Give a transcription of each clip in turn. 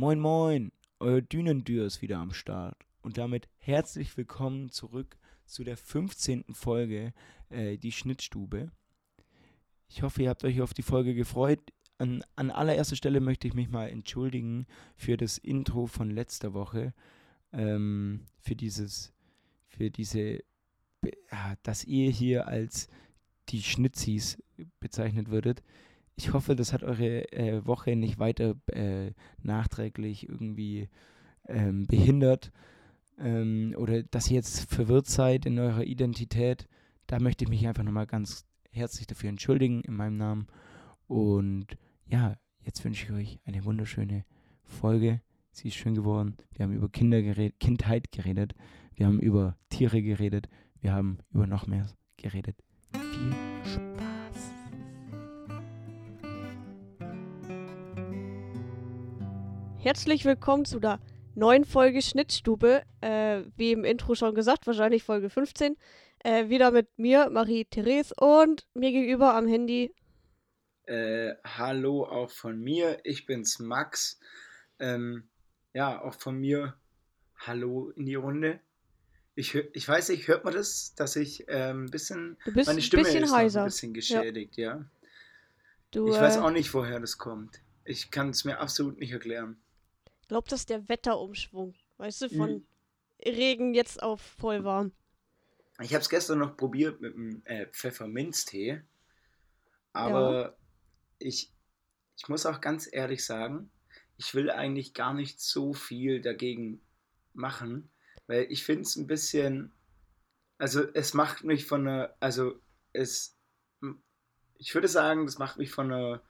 Moin moin, euer Dünendür ist wieder am Start. Und damit herzlich willkommen zurück zu der 15. Folge, äh, die Schnittstube. Ich hoffe, ihr habt euch auf die Folge gefreut. An, an allererster Stelle möchte ich mich mal entschuldigen für das Intro von letzter Woche. Ähm, für dieses, für diese, ja, dass ihr hier als die Schnitzis bezeichnet würdet. Ich hoffe, das hat eure äh, Woche nicht weiter äh, nachträglich irgendwie ähm, behindert ähm, oder dass ihr jetzt verwirrt seid in eurer Identität. Da möchte ich mich einfach nochmal ganz herzlich dafür entschuldigen in meinem Namen. Und ja, jetzt wünsche ich euch eine wunderschöne Folge. Sie ist schön geworden. Wir haben über Kinder geredet, Kindheit geredet. Wir haben über Tiere geredet. Wir haben über noch mehr geredet. Viel Spaß. Herzlich willkommen zu der neuen Folge Schnittstube. Äh, wie im Intro schon gesagt, wahrscheinlich Folge 15. Äh, wieder mit mir, Marie-Therese, und mir gegenüber am Handy. Äh, hallo auch von mir, ich bin's Max. Ähm, ja, auch von mir hallo in die Runde. Ich, ich weiß nicht, hört man das, dass ich ähm, ein bisschen, Du bist meine ein Stimme bisschen ist heiser. ein bisschen geschädigt, ja. Du Ich weiß äh, auch nicht, woher das kommt. Ich kann es mir absolut nicht erklären. Glaubst, das ist der Wetterumschwung. Weißt du, von Mhm. Regen jetzt auf voll warm. Ich habe es gestern noch probiert mit dem äh, Pfefferminztee, aber ich, ich muss auch ganz ehrlich sagen, ich will eigentlich gar nicht so viel dagegen machen, weil ich finde es ein bisschen, also es macht mich von einer, also es, ich würde sagen, das macht mich von einer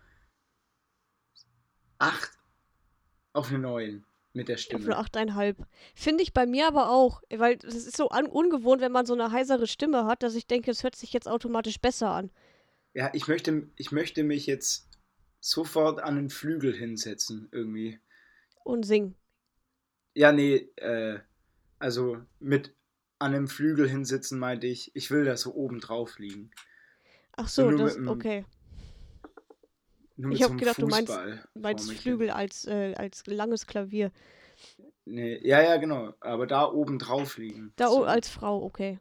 8 auf eine 9 mit der Auf Stimme. eine 8,5. Finde ich bei mir aber auch, weil es ist so un ungewohnt, wenn man so eine heisere Stimme hat, dass ich denke, es hört sich jetzt automatisch besser an. Ja, ich möchte, ich möchte mich jetzt sofort an den Flügel hinsetzen, irgendwie. Und singen. Ja, nee, äh, also mit an einem Flügel hinsitzen meinte ich, ich will da so oben drauf liegen. Ach So das, dem okay. Ich mit hab so gedacht, du meinst- Fußball vor Meinst hin. Flügel als, äh, als langes Klavier. Nee, ja, ja, genau. Aber da oben drauf liegen. Da so. als Frau, okay.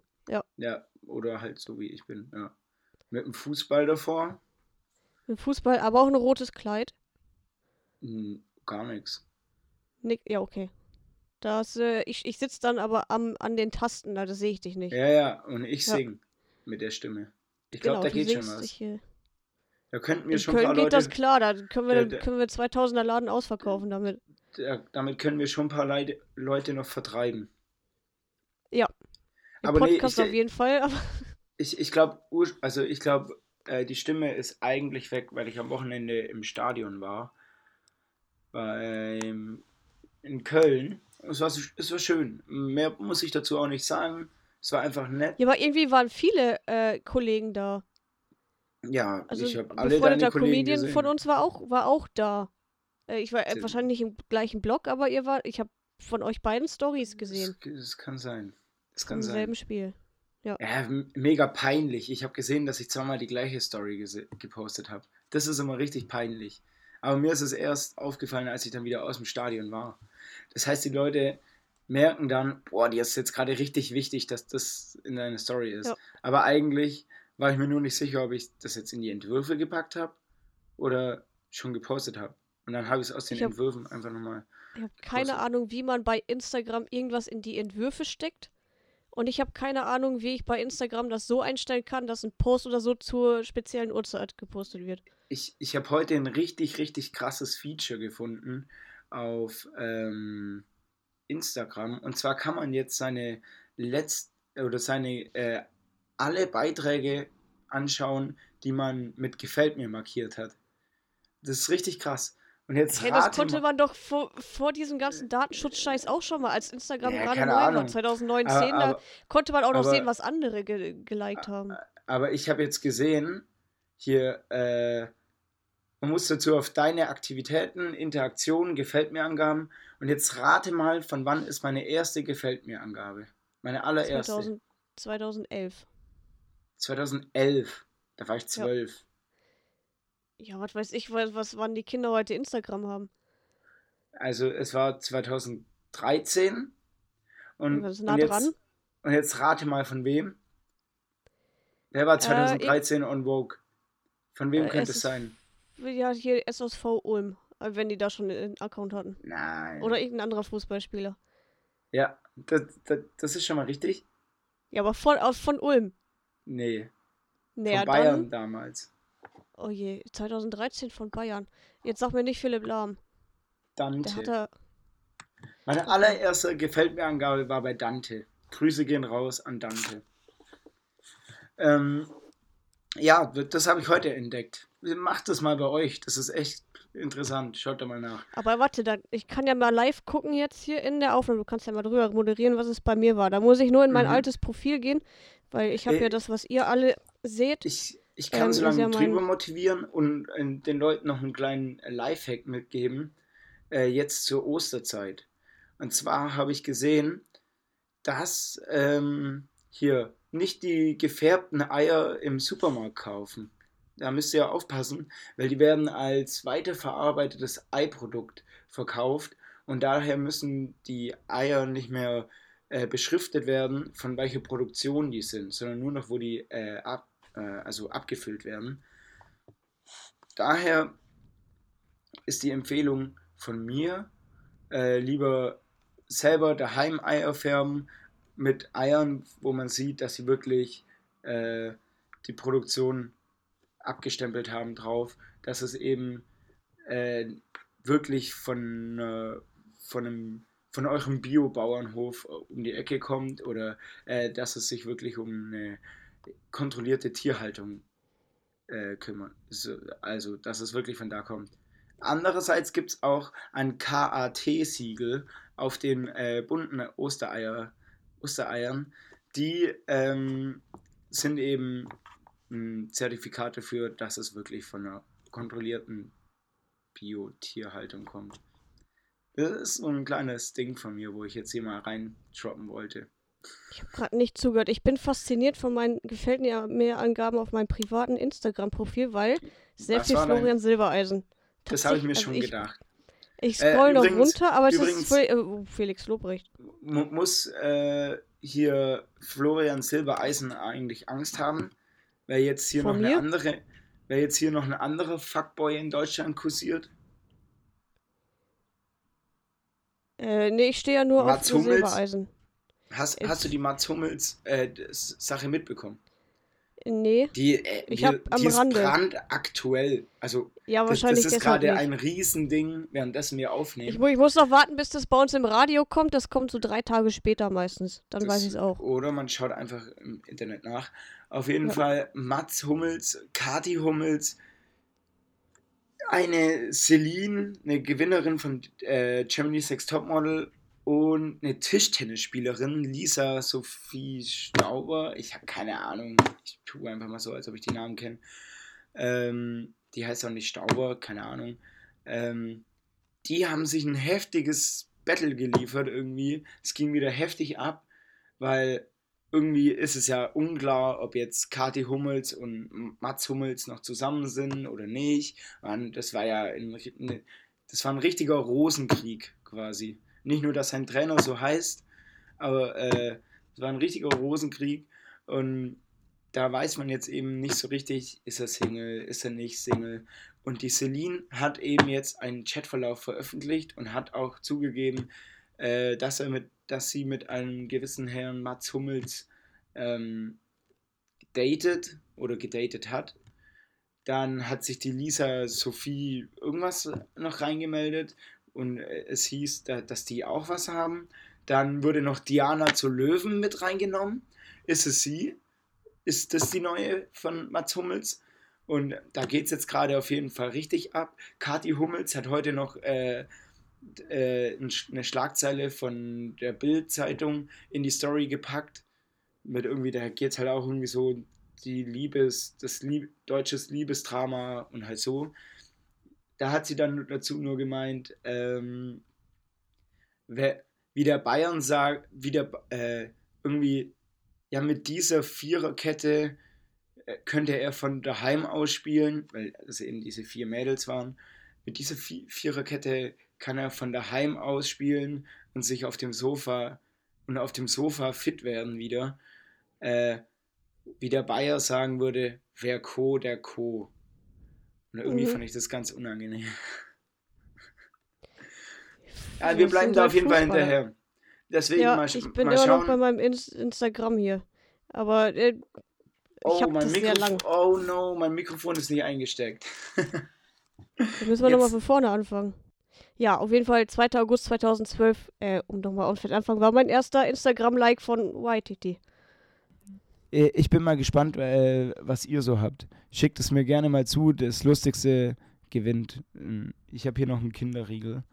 Ja, oder halt so wie ich bin, ja. Mit dem Fußball davor? Im Fußball, aber auch ein rotes Kleid. Hm, gar nichts. Nick, ja, okay. Das, äh, ich, ich sitze dann aber am, an den Tasten, da sehe ich dich nicht. Ja, ja, und ich Ja. sing mit der Stimme. Ich glaube, genau, da du geht schon was. dich, äh, Da könnten wir In schon Köln paar geht Leute. das klar, da können wir, der- können wir 2000er Laden ausverkaufen damit. Ja, damit können wir schon ein paar Leute, Leute noch vertreiben. Im Aber nee, Podcast ich- auf jeden Fall, aber Ich, ich glaube, also ich glaube, äh, die Stimme ist eigentlich weg, weil ich am Wochenende im Stadion war. Beim, in Köln. Es war, es war schön. Mehr muss ich dazu auch nicht sagen. Es war einfach nett. ja, aber irgendwie waren viele äh, Kollegen da. Ja, Also ich habe alle deine Kollegen Comedian gesehen. von uns war auch, war auch da. Äh, ich war äh, wahrscheinlich im gleichen Blog, aber ihr war, ich habe von euch beiden Stories gesehen. Das, das kann sein. Das Im kann sein. selben Spiel. Ja, m- mega peinlich. Ich habe gesehen, dass ich zweimal die gleiche Story gepostet habe. Das ist immer richtig peinlich. Aber mir ist es erst aufgefallen, als ich dann wieder aus dem Stadion war. Das heißt, die Leute merken dann, boah, dir ist jetzt gerade richtig wichtig, dass das in deiner Story ist. Ja. Aber eigentlich war ich mir nur nicht sicher, ob ich das jetzt in die Entwürfe gepackt habe oder schon gepostet habe. Und dann habe ich es aus den Ich hab- Entwürfen einfach nochmal. Ich habe keine. Ahnung, wie man bei Instagram irgendwas in die Entwürfe steckt. Und ich habe keine Ahnung, wie ich bei Instagram das so einstellen kann, dass ein Post oder so zur speziellen Uhrzeit gepostet wird. Ich, ich habe heute ein richtig, richtig krasses Feature gefunden auf ähm, Instagram. Und zwar kann man jetzt seine letzt oder seine äh, alle Beiträge anschauen, die man mit Gefällt mir markiert hat. Das ist richtig krass. Und jetzt Hey, das konnte man doch vor, vor diesem ganzen Datenschutzscheiß auch schon mal, als Instagram Ja, gerade neu war, Ahnung. 2019. Aber, da aber, konnte man auch noch aber- sehen, was andere ge geliked haben. aber ich habe jetzt gesehen, hier, äh, man muss dazu auf deine Aktivitäten, Interaktionen, Gefällt mir Angaben. Und jetzt rate mal, von wann ist meine erste Gefällt mir Angabe? Meine allererste. 2000, 2011. 2011. Da war ich zwölf. Ja, was weiß ich, was, was wann die Kinder heute Instagram haben. Also es war 2013 und, ist nah und, jetzt, dran. und jetzt rate mal von wem. Wer war Äh, ich- 2013 on Vogue? Von wem Äh, könnte es sein? Ja, hier SSV Ulm, äh, wenn die da schon einen Account hatten. Nein. Oder irgendein anderer Fußballspieler. ja, das, das, das ist schon mal richtig. Ja, aber von, von Ulm. Nee, Naja, von Bayern dann. damals. Oh je, 2013 von Bayern. Jetzt sag mir nicht Philipp Lahm. Dante. da. Meine allererste Gefällt mir Angabe war bei Dante. Grüße gehen raus an Dante. Ähm, ja, das habe ich heute entdeckt. Macht das mal bei euch. Das ist echt interessant. Schaut da mal nach. Aber warte, da, ich kann ja mal live gucken jetzt hier in der Aufnahme. Du kannst ja mal drüber moderieren, was es bei mir war. Da muss ich nur in mein Mhm. altes Profil gehen, weil ich habe Äh, ja das, was ihr alle seht. Ich, ich kann Ähm, so ist lange ja mein- drüber motivieren und äh, den Leuten noch einen kleinen Lifehack mitgeben. Äh, jetzt zur Osterzeit. Und zwar habe ich gesehen, dass ähm, hier nicht die gefärbten Eier im Supermarkt kaufen. Da müsst ihr aufpassen, weil die werden als weiterverarbeitetes Eiprodukt verkauft und daher müssen die Eier nicht mehr äh, beschriftet werden, von welcher Produktion die sind, sondern nur noch, wo die äh, ab, äh, also abgefüllt werden. Daher ist die Empfehlung von mir, äh, lieber selber daheim Eier färben mit Eiern, wo man sieht, dass sie wirklich äh, die Produktion abgestempelt haben drauf, dass es eben äh, wirklich von, äh, von, einem, von eurem Bio-Bauernhof um die Ecke kommt oder äh, dass es sich wirklich um eine kontrollierte Tierhaltung äh, kümmert. So, also, dass es wirklich von da kommt. Andererseits gibt es auch ein KAT-Siegel auf den äh, bunten Ostereier, Ostereiern. Die ähm, sind eben ein Zertifikat dafür, dass es wirklich von einer kontrollierten Bio-Tierhaltung kommt. Das ist so ein kleines Ding von mir, wo ich jetzt hier mal reindroppen wollte. Ich habe gerade nicht zugehört. Ich bin fasziniert von meinen gefällt mir mehr Angaben auf meinem privaten Instagram-Profil, weil sehr Was viel war dein- Florian Silbereisen. Das habe ich mir Tatsächlich- schon also ich, gedacht. Ich Äh, scroll noch übrigens- runter, aber es ist Fel- äh, oh, Felix Lobrecht. Mu muss äh, hier Florian Silbereisen eigentlich Angst haben, weil jetzt hier Vor noch eine mir? andere, weil jetzt hier noch ein anderer Fuckboy in Deutschland kursiert. Äh, nee, ich stehe ja nur Mats auf? Silbereisen. Hast, hast du die Mats Hummels äh, Sache mitbekommen? Nee, Die, äh, Ich die, hab am die ist Rande. brandaktuell. Also ja, das, wahrscheinlich das ist gerade ein Riesending, währenddessen wir Ich, aufnehmen. mu- ich muss noch warten, bis das bei uns im Radio kommt. Das kommt so drei Tage später meistens. Dann Das- weiß ich es auch. Oder man schaut einfach im Internet nach. Auf jeden Ja. Fall Mats Hummels, Kati Hummels, eine Celine, eine Gewinnerin von äh, Germany's Next Topmodel und eine Tischtennisspielerin, Lisa Sophie Stauber. Ich habe keine Ahnung. Ich tue einfach mal so, als ob ich die Namen kenne. Ähm, die heißt auch nicht Stauber, keine Ahnung. Ähm, die haben sich ein heftiges Battle geliefert irgendwie. Es ging wieder heftig ab, weil irgendwie ist es ja unklar, ob jetzt Kati Hummels und Mats Hummels noch zusammen sind oder nicht. Und das war ja ein, ne- das war ein richtiger Rosenkrieg quasi. Nicht nur, dass sein Trainer so heißt, aber äh, es war ein richtiger Rosenkrieg und da weiß man jetzt eben nicht so richtig, ist er Single, ist er nicht Single. Und die Celine hat eben jetzt einen Chatverlauf veröffentlicht und hat auch zugegeben, äh, dass, er mit, dass sie mit einem gewissen Herrn Mats Hummels ähm, datet oder gedatet hat. Dann hat sich die Lisa Sophie irgendwas noch reingemeldet und äh, es hieß, da, dass die auch was haben. Dann wurde noch Diana zu Löwen mit reingenommen. Ist es sie? Ist das die neue von Mats Hummels? Und da geht es jetzt gerade auf jeden Fall richtig ab. Kathi Hummels hat heute noch äh, äh, eine Schlagzeile von der Bild-Zeitung in die Story gepackt. Mit irgendwie, da geht es halt auch irgendwie so die Liebes, das Lieb, deutsches Liebesdrama und halt so. Da hat sie dann dazu nur gemeint, ähm, wie der Bayern sagt, wie der, äh, irgendwie, ja, mit dieser Viererkette äh, könnte er von daheim aus spielen, weil es eben diese vier Mädels waren. Mit dieser Vi- Viererkette kann er von daheim aus spielen und sich auf dem Sofa und auf dem Sofa fit werden wieder. Äh, wie der Bayer sagen würde, wer Co, der Co. Und irgendwie Mhm. fand ich das ganz unangenehm. Ja, wir bleiben da auf jeden Fall hinterher. Deswegen Ja, mal, ich bin mal immer schauen. noch bei meinem Ins Instagram hier. Aber äh, ich oh, habe mein das sehr lang. Mikrofon. Oh no, mein Mikrofon ist nicht eingesteckt. Da müssen wir nochmal von vorne anfangen. Ja, auf jeden Fall 2. August 2012, äh, um nochmal auf den Anfang, war mein erster Instagram-Like von YTT. Äh, Ich bin mal gespannt, äh, was ihr so habt. Schickt es mir gerne mal zu. Das Lustigste gewinnt. Ähm, Ich habe hier noch einen Kinderriegel.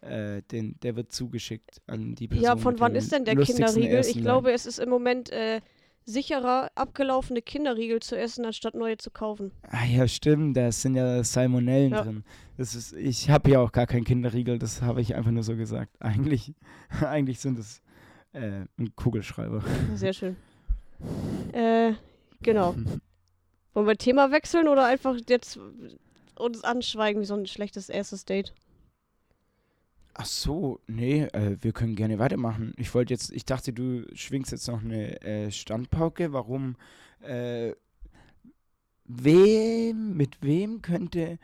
Äh, den, der wird zugeschickt an die Person. Ja, von wann ist denn der Kinderriegel? Ich glaube, es ist im Moment äh, sicherer, abgelaufene Kinderriegel zu essen, anstatt neue zu kaufen. Ah ja, stimmt, da sind ja Salmonellen Ja. drin. Das ist, ich habe ja auch gar keinen Kinderriegel, das habe ich einfach nur so gesagt. Eigentlich, eigentlich sind es äh, ein Kugelschreiber. Sehr schön. Äh, genau. Wollen wir Thema wechseln oder einfach jetzt uns anschweigen wie so ein schlechtes erstes Date? Ach so, nee, äh, wir können gerne weitermachen. Ich wollte jetzt, ich dachte, du schwingst jetzt noch eine äh, Standpauke. Warum? Äh, wem, mit wem könnte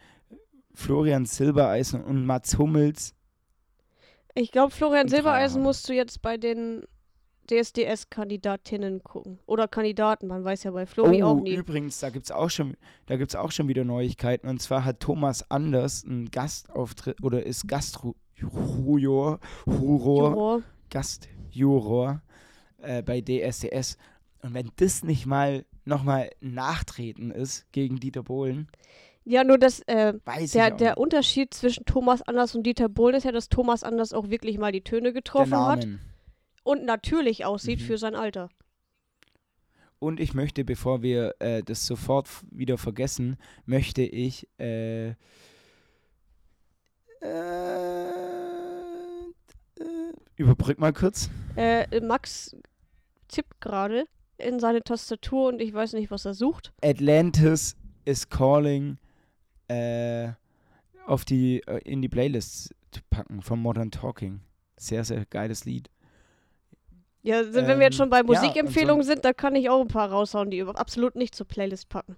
Florian Silbereisen und Mats Hummels Ich glaube, Florian Silbereisen musst du jetzt bei den DSDS-Kandidatinnen gucken. Oder Kandidaten, man weiß ja bei Flori auch nie. Oh, übrigens, da gibt's auch schon, da gibt's auch schon wieder Neuigkeiten. Und zwar hat Thomas Anders einen Gastauftritt oder ist Gastjuror, Juror, Juror. Gastjuror äh, bei DSDS. Und wenn das nicht mal nochmal Nachtreten ist gegen Dieter Bohlen, Ja, nur das, äh, der, der nicht. Unterschied zwischen Thomas Anders und Dieter Bohlen ist ja, dass Thomas Anders auch wirklich mal die Töne getroffen hat und natürlich aussieht Mhm. für sein Alter. Und ich möchte, bevor wir äh, das sofort wieder vergessen, möchte ich äh, äh, äh, überbrück mal kurz. Äh, Max tippt gerade in seine Tastatur und ich weiß nicht, was er sucht. Atlantis is calling äh, auf die äh, in die Playlist zu packen von Modern Talking. Sehr, sehr geiles Lied. Ja, sind, wenn wir jetzt Ähm, schon bei ja, und so- Musikempfehlungen sind, da kann ich auch ein paar raushauen, die absolut nicht zur Playlist packen.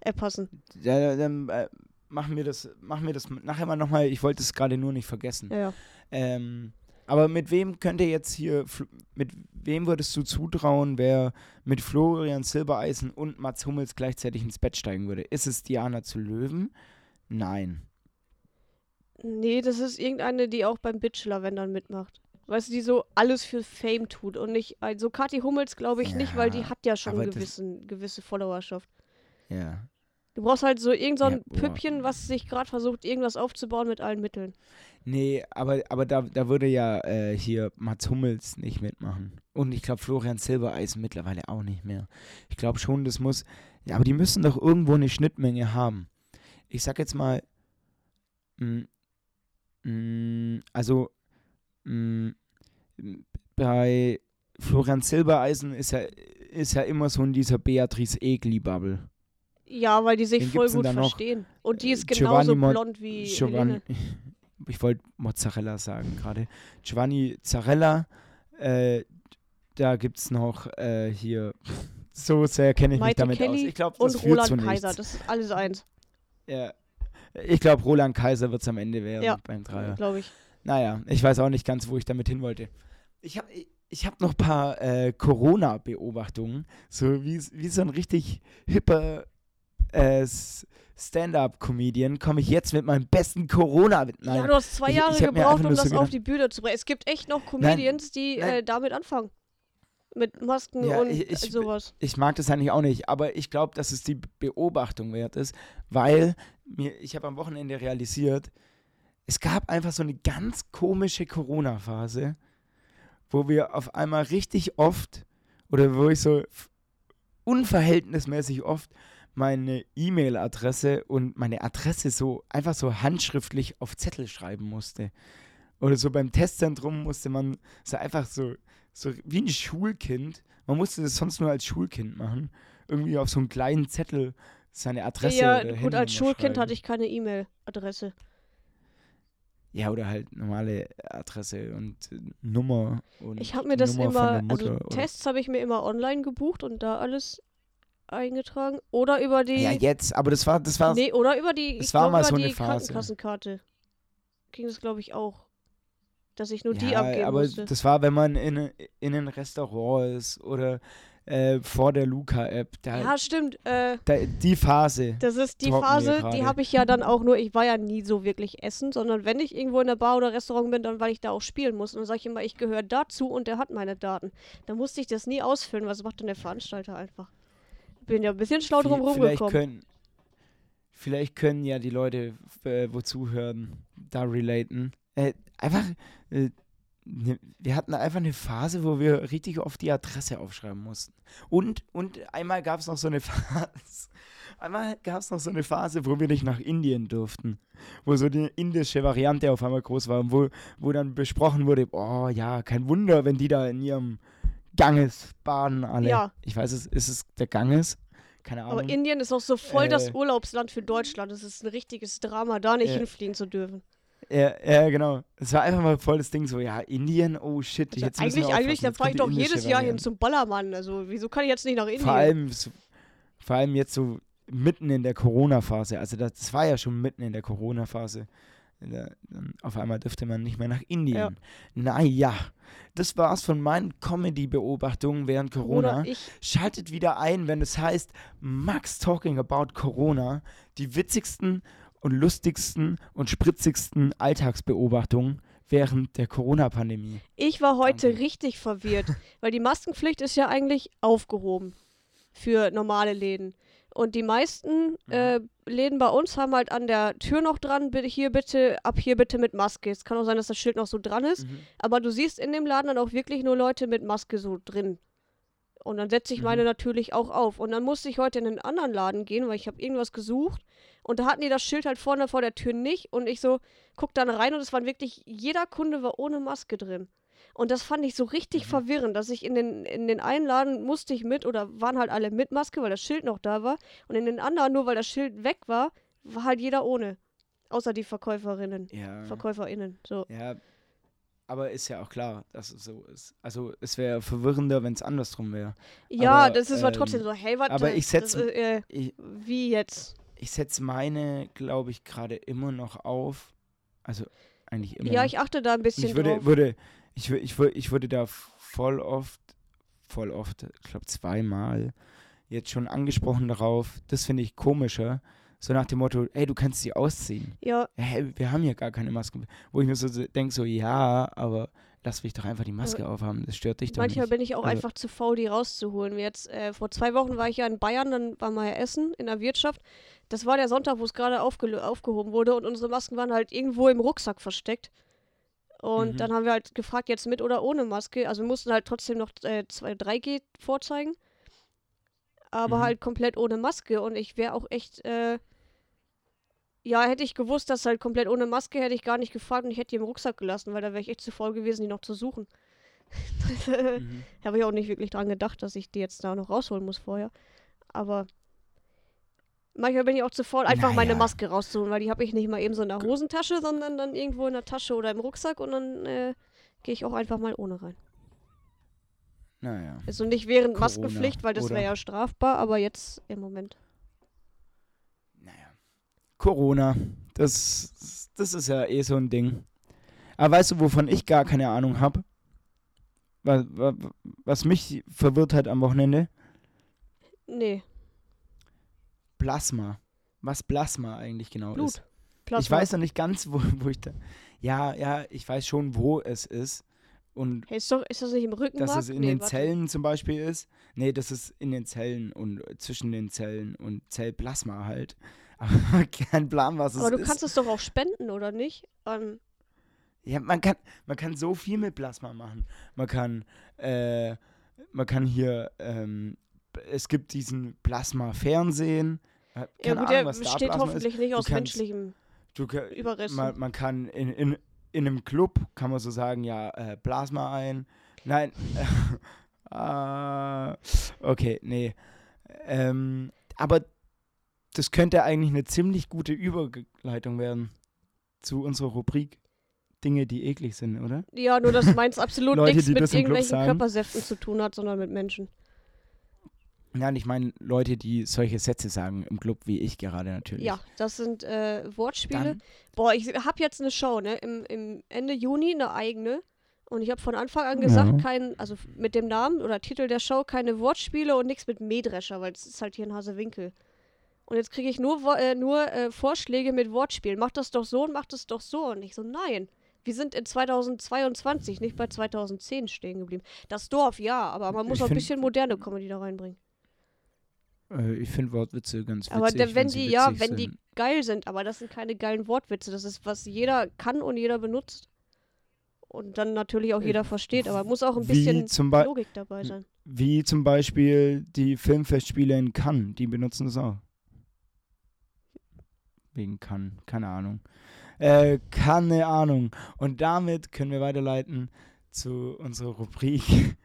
Äh, passen. Ja, dann äh, machen wir das, machen wir das nachher mal nochmal. Ich wollte es gerade nur nicht vergessen. Ja, ja. Ähm, aber mit wem könnte jetzt hier, mit wem würdest du zutrauen, wer mit Florian Silbereisen und Mats Hummels gleichzeitig ins Bett steigen würde? Ist es Diana zu Löwen? Nein. Nee, das ist irgendeine, die auch beim Bachelor, wenn dann mitmacht. Weißt du, die so alles für Fame tut und nicht, also Kathi Hummels glaube ich nicht, weil die Ja, hat ja schon gewissen, gewisse Followerschaft. Ja. Du brauchst halt so irgend so ein Ja. Püppchen, was sich gerade versucht, irgendwas aufzubauen mit allen Mitteln. Nee, aber, aber da, da würde ja äh, hier Mats Hummels nicht mitmachen. Und ich glaube Florian Silbereisen mittlerweile auch nicht mehr. Ich glaube schon, das muss. Ja, aber die müssen doch irgendwo eine Schnittmenge haben. Ich sag jetzt mal. Mh, mh, also. Mh, bei Florian Silbereisen ist ja, ist ja immer so in dieser Beatrice Egli-Bubble. Ja, weil die sich Wen voll gut verstehen. Und die ist Giovanni genauso Mo- blond wie Giovanni, Helene. ich wollte Mozzarella sagen gerade. Giovanni Zarella, äh, da gibt es noch äh, hier, so sehr kenne ich mich Maite damit aus. Kelly Ich glaube, das Und führt zu Roland Kaiser, nichts. das ist alles eins, Ja. Ich glaube, Roland Kaiser wird es am Ende werden Ja. beim Dreier. glaube ich. Naja, ich weiß auch nicht ganz, wo ich damit hin wollte. Ich habe ich hab noch ein paar äh, Corona-Beobachtungen. So wie, wie so ein richtig hipper äh, Stand-up-Comedian komme ich jetzt mit meinem besten Corona. Nein, Ja, du hast zwei Ich- Jahre ich mir gebraucht, um nur so das auf die Bühne zu bringen. Es gibt echt noch Comedians, die nein. äh, damit anfangen. Mit Masken Ja, und ich- ich- sowas. ich mag das eigentlich auch nicht, aber ich glaube, dass es die Beobachtung wert ist, weil mir, ich habe am Wochenende realisiert, es gab einfach so eine ganz komische Corona-Phase, wo wir auf einmal richtig oft oder wo ich so unverhältnismäßig oft meine E-Mail-Adresse und meine Adresse so einfach so handschriftlich auf Zettel schreiben musste. Oder so beim Testzentrum musste man so einfach so, so wie ein Schulkind, man musste das sonst nur als Schulkind machen, irgendwie auf so einen kleinen Zettel seine Adresse ja, oder gut, als Schulkind schreiben. hatte ich keine E-Mail-Adresse. Ja, oder halt normale Adresse und äh, Nummer. Und Ich habe mir das Nummer immer, also Tests habe ich mir immer online gebucht und da alles eingetragen. Oder über die. Ja, jetzt, aber das war, das war, nee, oder über die, ich war mal so eine die Phase. Krankenkassenkarte. Ging das, glaube ich, auch. Dass ich nur die ja, abgeben aber musste. das war, wenn man in, in ein Restaurant ist oder äh, vor der Luca-App. Da, ja, stimmt. Äh, da, die Phase. das ist die Phase, die habe ich ja dann auch nur, ich war ja nie so wirklich essen, sondern wenn ich irgendwo in der Bar oder Restaurant bin, dann weil ich da auch spielen muss. Und dann sage ich immer, ich gehöre dazu und der hat meine Daten. Dann musste ich das nie ausfüllen, was macht denn der Veranstalter einfach? Bin ja ein bisschen schlau drum Vi- vielleicht rumgekommen. können, vielleicht können ja die Leute, äh, wo zuhören, da relaten. Äh, einfach, äh, ne, wir hatten einfach eine Phase, wo wir richtig oft die Adresse aufschreiben mussten. Und, und einmal gab es noch so eine Phase, einmal gab es noch so eine Phase, wo wir nicht nach Indien durften. Wo so die indische Variante auf einmal groß war und wo, wo dann besprochen wurde, oh ja, kein Wunder, wenn die da in ihrem Ganges baden alle. Ja. Ich weiß es, ist es der Ganges? Keine Ahnung. Aber Indien ist auch so voll das Äh, Urlaubsland für Deutschland. Es ist ein richtiges Drama, da nicht Äh, hinfliegen zu dürfen. Ja, ja, genau. Es war einfach mal voll das Ding so, ja, Indien, oh shit. Also jetzt eigentlich, eigentlich, da fahre ich doch jedes Jahr hin zum Ballermann. Also wieso kann ich jetzt nicht nach Indien? Vor allem, so, vor allem jetzt so mitten in der Corona-Phase. Also das, das war ja schon mitten in der Corona-Phase. Auf einmal dürfte man nicht mehr nach Indien. Ja. Naja, das war's von meinen Comedy-Beobachtungen während Corona. Schaltet wieder ein, wenn es heißt Max Talking About Corona. Die witzigsten und lustigsten und spritzigsten Alltagsbeobachtungen während der Corona-Pandemie. ich war heute Danke. richtig verwirrt, weil die Maskenpflicht ist ja eigentlich aufgehoben für normale Läden. Und die meisten Mhm. äh, Läden bei uns haben halt an der Tür noch dran, bitte hier bitte, ab hier bitte mit Maske. Es kann auch sein, dass das Schild noch so dran ist, Mhm. aber du siehst in dem Laden dann auch wirklich nur Leute mit Maske so drin. Und dann setze ich meine Mhm. natürlich auch auf. Und dann musste ich heute in einen anderen Laden gehen, weil ich habe irgendwas gesucht. Und da hatten die das Schild halt vorne vor der Tür nicht. Und ich so, guck dann rein und es waren wirklich, jeder Kunde war ohne Maske drin. Und das fand ich so richtig Mhm. verwirrend, dass ich in den, in den einen Laden musste ich mit oder waren halt alle mit Maske, weil das Schild noch da war. Und in den anderen, nur weil das Schild weg war, war halt jeder ohne. Außer die Verkäuferinnen. Ja. VerkäuferInnen. So. Ja, aber ist ja auch klar, dass es so ist. Also es wäre verwirrender, wenn es andersrum wäre. Ja, Aber, das ist aber ähm, trotzdem so, hey, warte. aber ich setz- das, äh, Ich, Wie jetzt? ich setze meine, glaube ich, gerade immer noch auf. Also eigentlich immer. Ja, ich achte da ein bisschen ich würde, drauf. würde, ich, ich, ich würde da voll oft, voll oft, ich glaube zweimal, jetzt schon angesprochen darauf, das finde ich komischer, so nach dem Motto, ey, du kannst sie ausziehen. Ja, Ja, hey, wir haben hier gar keine Maske. Wo ich mir so denke, so, ja, aber lass mich doch einfach die Maske aufhaben, das stört dich doch manchmal nicht. bin ich auch Also- einfach zu faul, die rauszuholen. Jetzt, äh, vor zwei Wochen war ich ja in Bayern, dann war mal Essen in der Wirtschaft. Das war der Sonntag, wo es gerade aufgehoben wurde und unsere Masken waren halt irgendwo im Rucksack versteckt. Und Mhm. dann haben wir halt gefragt, jetzt mit oder ohne Maske. Also wir mussten halt trotzdem noch äh, 2, 3G vorzeigen. Aber Mhm. halt komplett ohne Maske. Und ich wäre auch echt, äh, ja, hätte ich gewusst, dass halt komplett ohne Maske, hätte ich gar nicht gefragt und ich hätte die im Rucksack gelassen, weil da wäre ich echt zu faul gewesen, die noch zu suchen. Mhm. Habe ich auch nicht wirklich dran gedacht, dass ich die jetzt da noch rausholen muss vorher. Aber manchmal bin ich auch zu faul, einfach meine Naja. Maske rauszuholen, weil die habe ich nicht mal eben so in der Hosentasche, sondern dann irgendwo in der Tasche oder im Rucksack und dann äh, gehe ich auch einfach mal ohne rein. Naja. Also nicht während Corona, Maskenpflicht, weil das wäre ja strafbar, aber jetzt im Moment. Naja. Corona, das, das ist ja eh so ein Ding. Aber weißt du, wovon ich gar keine Ahnung habe? Was, was mich verwirrt hat am Wochenende? Nee, Plasma. Was Plasma eigentlich genau Blut. ist. Plasma. Ich weiß noch nicht ganz, wo, wo ich da. Ja, ja, ich weiß schon, wo es ist. Und Hey, ist, doch, ist das nicht im Rückenmark? dass es in nee, den warte. Zellen zum Beispiel ist. Nee, das ist in den Zellen und zwischen den Zellen und Zellplasma halt. Aber kein Plan, was es Aber du ist. kannst es doch auch spenden, oder nicht? An, Ja, man kann, man kann so viel mit Plasma machen. Man kann, äh, man kann hier, ähm, es gibt diesen Plasma-Fernsehen. Äh, ja Keine gut, Ahnung, der was da besteht Plasma ist. hoffentlich nicht aus kannst- menschlichem Du, Überresten. man, man kann in, in, in einem Club, kann man so sagen, ja, äh, Plasma ein. Nein. äh, okay, nee. Ähm, aber das könnte eigentlich eine ziemlich gute Überleitung werden zu unserer Rubrik. Dinge, die eklig sind, oder? Ja, nur dass meins absolut Leute, nichts mit irgendwelchen. Körpersäften zu tun hat, sondern mit Menschen. Nein, ich meine Leute, die solche Sätze sagen im Club, wie ich gerade natürlich. Ja, das sind äh, Wortspiele. Dann, Boah, ich habe jetzt eine Show, ne? Im, Im Ende Juni eine eigene. Und ich habe von Anfang an gesagt, Ja. kein, also mit dem Namen oder Titel der Show keine Wortspiele und nichts mit Mähdrescher, weil es ist halt hier in Hasewinkel. Und jetzt kriege ich nur, äh, nur äh, Vorschläge mit Wortspielen. Mach das doch so und mach das doch so. Und ich so, nein. Wir sind in 2022, nicht bei 2010 stehen geblieben. Das Dorf, ja, aber man muss Ich auch ein bisschen moderne Comedy da reinbringen. Äh, ich finde Wortwitze ganz witzig. Aber der, wenn sie die, ja, wenn die sind. geil sind, aber das sind keine geilen Wortwitze. Das ist, was jeder kann und jeder benutzt. Und dann natürlich auch Äh, jeder versteht, aber muss auch ein bisschen Logik dabei sein. Wie zum Beispiel die Filmfestspiele in Cannes, die benutzen das auch. Wegen Cannes, keine Ahnung. Äh, keine Ahnung. Und damit können wir weiterleiten zu unserer Rubrik.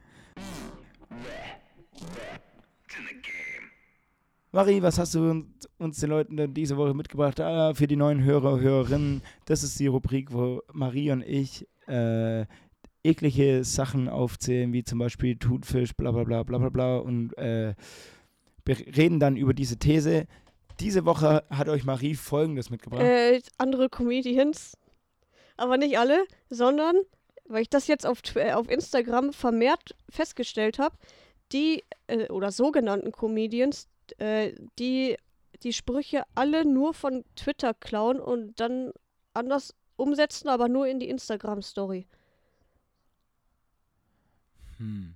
Marie, was hast du uns- den Leuten denn diese Woche mitgebracht? Ah, für die neuen Hörer, Hörerinnen, das ist die Rubrik, wo Marie und ich äh, eklige Sachen aufzählen, wie zum Beispiel Thunfisch, bla bla bla bla bla bla und äh, reden dann über diese These. Diese Woche hat euch Marie Folgendes mitgebracht. Äh, andere Comedians, aber nicht alle, sondern, weil ich das jetzt auf, äh, auf Instagram vermehrt festgestellt habe, die, äh, oder sogenannten Comedians, äh, die die Sprüche alle nur von Twitter klauen und dann anders umsetzen, aber nur in die Instagram-Story. Hm.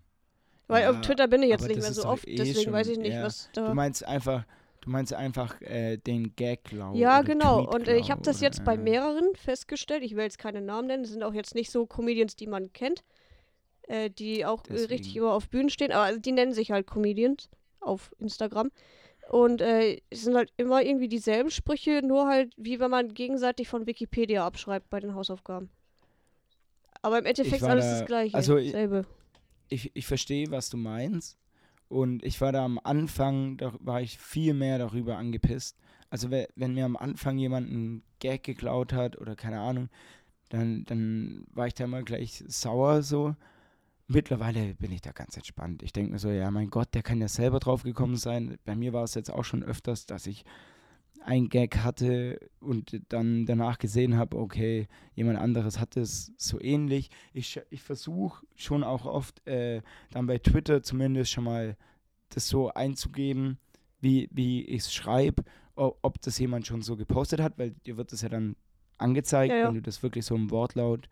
Weil Ja, auf Twitter bin ich jetzt nicht mehr so oft, eh deswegen schon- weiß ich nicht, ja. was Du da. meinst einfach, du meinst einfach äh, den Gag klauen. Ja, genau. Tweet Und äh, ich habe das oder, jetzt bei äh, mehreren festgestellt. Ich will jetzt keine Namen nennen. Das sind auch jetzt nicht so Comedians, die man kennt, äh, die auch äh, richtig Deswegen. immer auf Bühnen stehen. Aber also die nennen sich halt Comedians auf Instagram. Und äh, es sind halt immer irgendwie dieselben Sprüche, nur halt wie wenn man gegenseitig von Wikipedia abschreibt bei den Hausaufgaben. Aber im Endeffekt alles da- das Gleiche. also ich- Selbe. ich, ich verstehe, was du meinst. Und ich war da am Anfang, da war ich viel mehr darüber angepisst. Also we- wenn mir am Anfang jemand einen Gag geklaut hat oder keine Ahnung, dann, dann war ich da immer gleich sauer so. Mittlerweile bin ich da ganz entspannt. Ich denke mir so, ja mein Gott, der kann ja selber drauf gekommen sein. Bei mir war es jetzt auch schon öfters, dass ich ein Gag hatte und dann danach gesehen habe, okay, jemand anderes hat es so ähnlich. Ich, ich versuche schon auch oft äh, dann bei Twitter zumindest schon mal das so einzugeben, wie, wie ich es schreibe, ob das jemand schon so gepostet hat, weil dir wird das ja dann angezeigt, Ja, ja. wenn du das wirklich so im Wortlaut.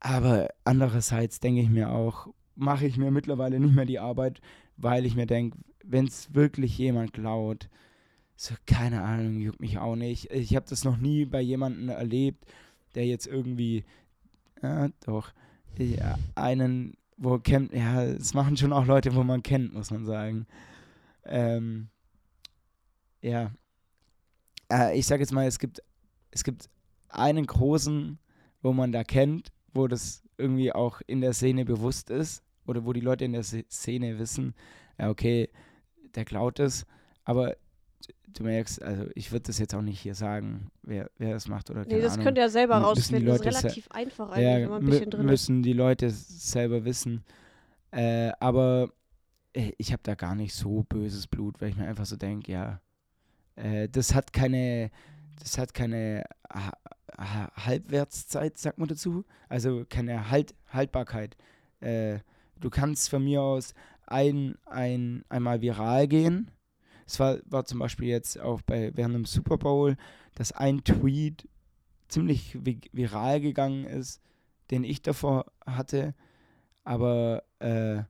Aber andererseits denke ich mir auch, mache ich mir mittlerweile nicht mehr die Arbeit, weil ich mir denke, wenn es wirklich jemand klaut, so keine Ahnung, juckt mich auch nicht. Ich habe das noch nie bei jemandem erlebt, der jetzt irgendwie, ja, doch, ja, einen, wo kennt, ja, es machen schon auch Leute, wo man kennt, muss man sagen. Ähm, ja. Äh, ich sage jetzt mal, es gibt, es gibt einen großen, wo man da kennt, wo das irgendwie auch in der Szene bewusst ist oder wo die Leute in der Szene wissen, ja, okay, der klaut es, aber du merkst, also ich würde das jetzt auch nicht hier sagen, wer, wer das macht oder keine Nee, das Ahnung. könnt ihr selber Mü- müssen die rausfinden. Das ist relativ einfach eigentlich, Ja, wenn man ein bisschen drin ist. müssen die Leute selber wissen. Äh, aber äh, ich habe da gar nicht so böses Blut, weil ich mir einfach so denke, ja, äh, das hat keine, das hat keine Halbwertszeit, sagt man dazu. Also keine halt Haltbarkeit. Äh, du kannst von mir aus ein, ein, einmal viral gehen. Es war, war zum Beispiel jetzt auch bei während dem Super Bowl, dass ein Tweet ziemlich vi viral gegangen ist, den ich davor hatte. Aber äh,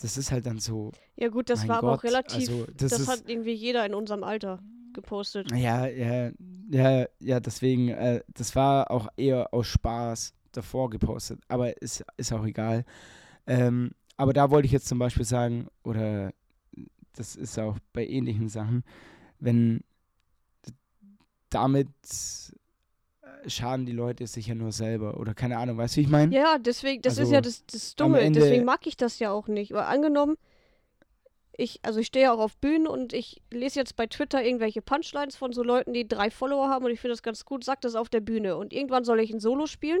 das ist halt dann so. Ja gut, das war aber auch Gott, relativ, also, das, das hat irgendwie jeder in unserem Alter gepostet. Ja, ja, ja, ja, deswegen, äh, das war auch eher aus Spaß davor gepostet, aber ist, ist auch egal. Ähm, aber da wollte ich jetzt zum Beispiel sagen, oder das ist auch bei ähnlichen Sachen, wenn damit äh, schaden die Leute sich ja nur selber oder keine Ahnung, weißt du, wie ich meine? Ja, deswegen, das ist Also, ja das, das am Dumme, deswegen mag ich das ja auch nicht. Weil angenommen, ich, also ich stehe ja auch auf Bühnen und ich lese jetzt bei Twitter irgendwelche Punchlines von so Leuten, die drei Follower haben und ich finde das ganz gut, sag das auf der Bühne. Und irgendwann soll ich ein Solo spielen.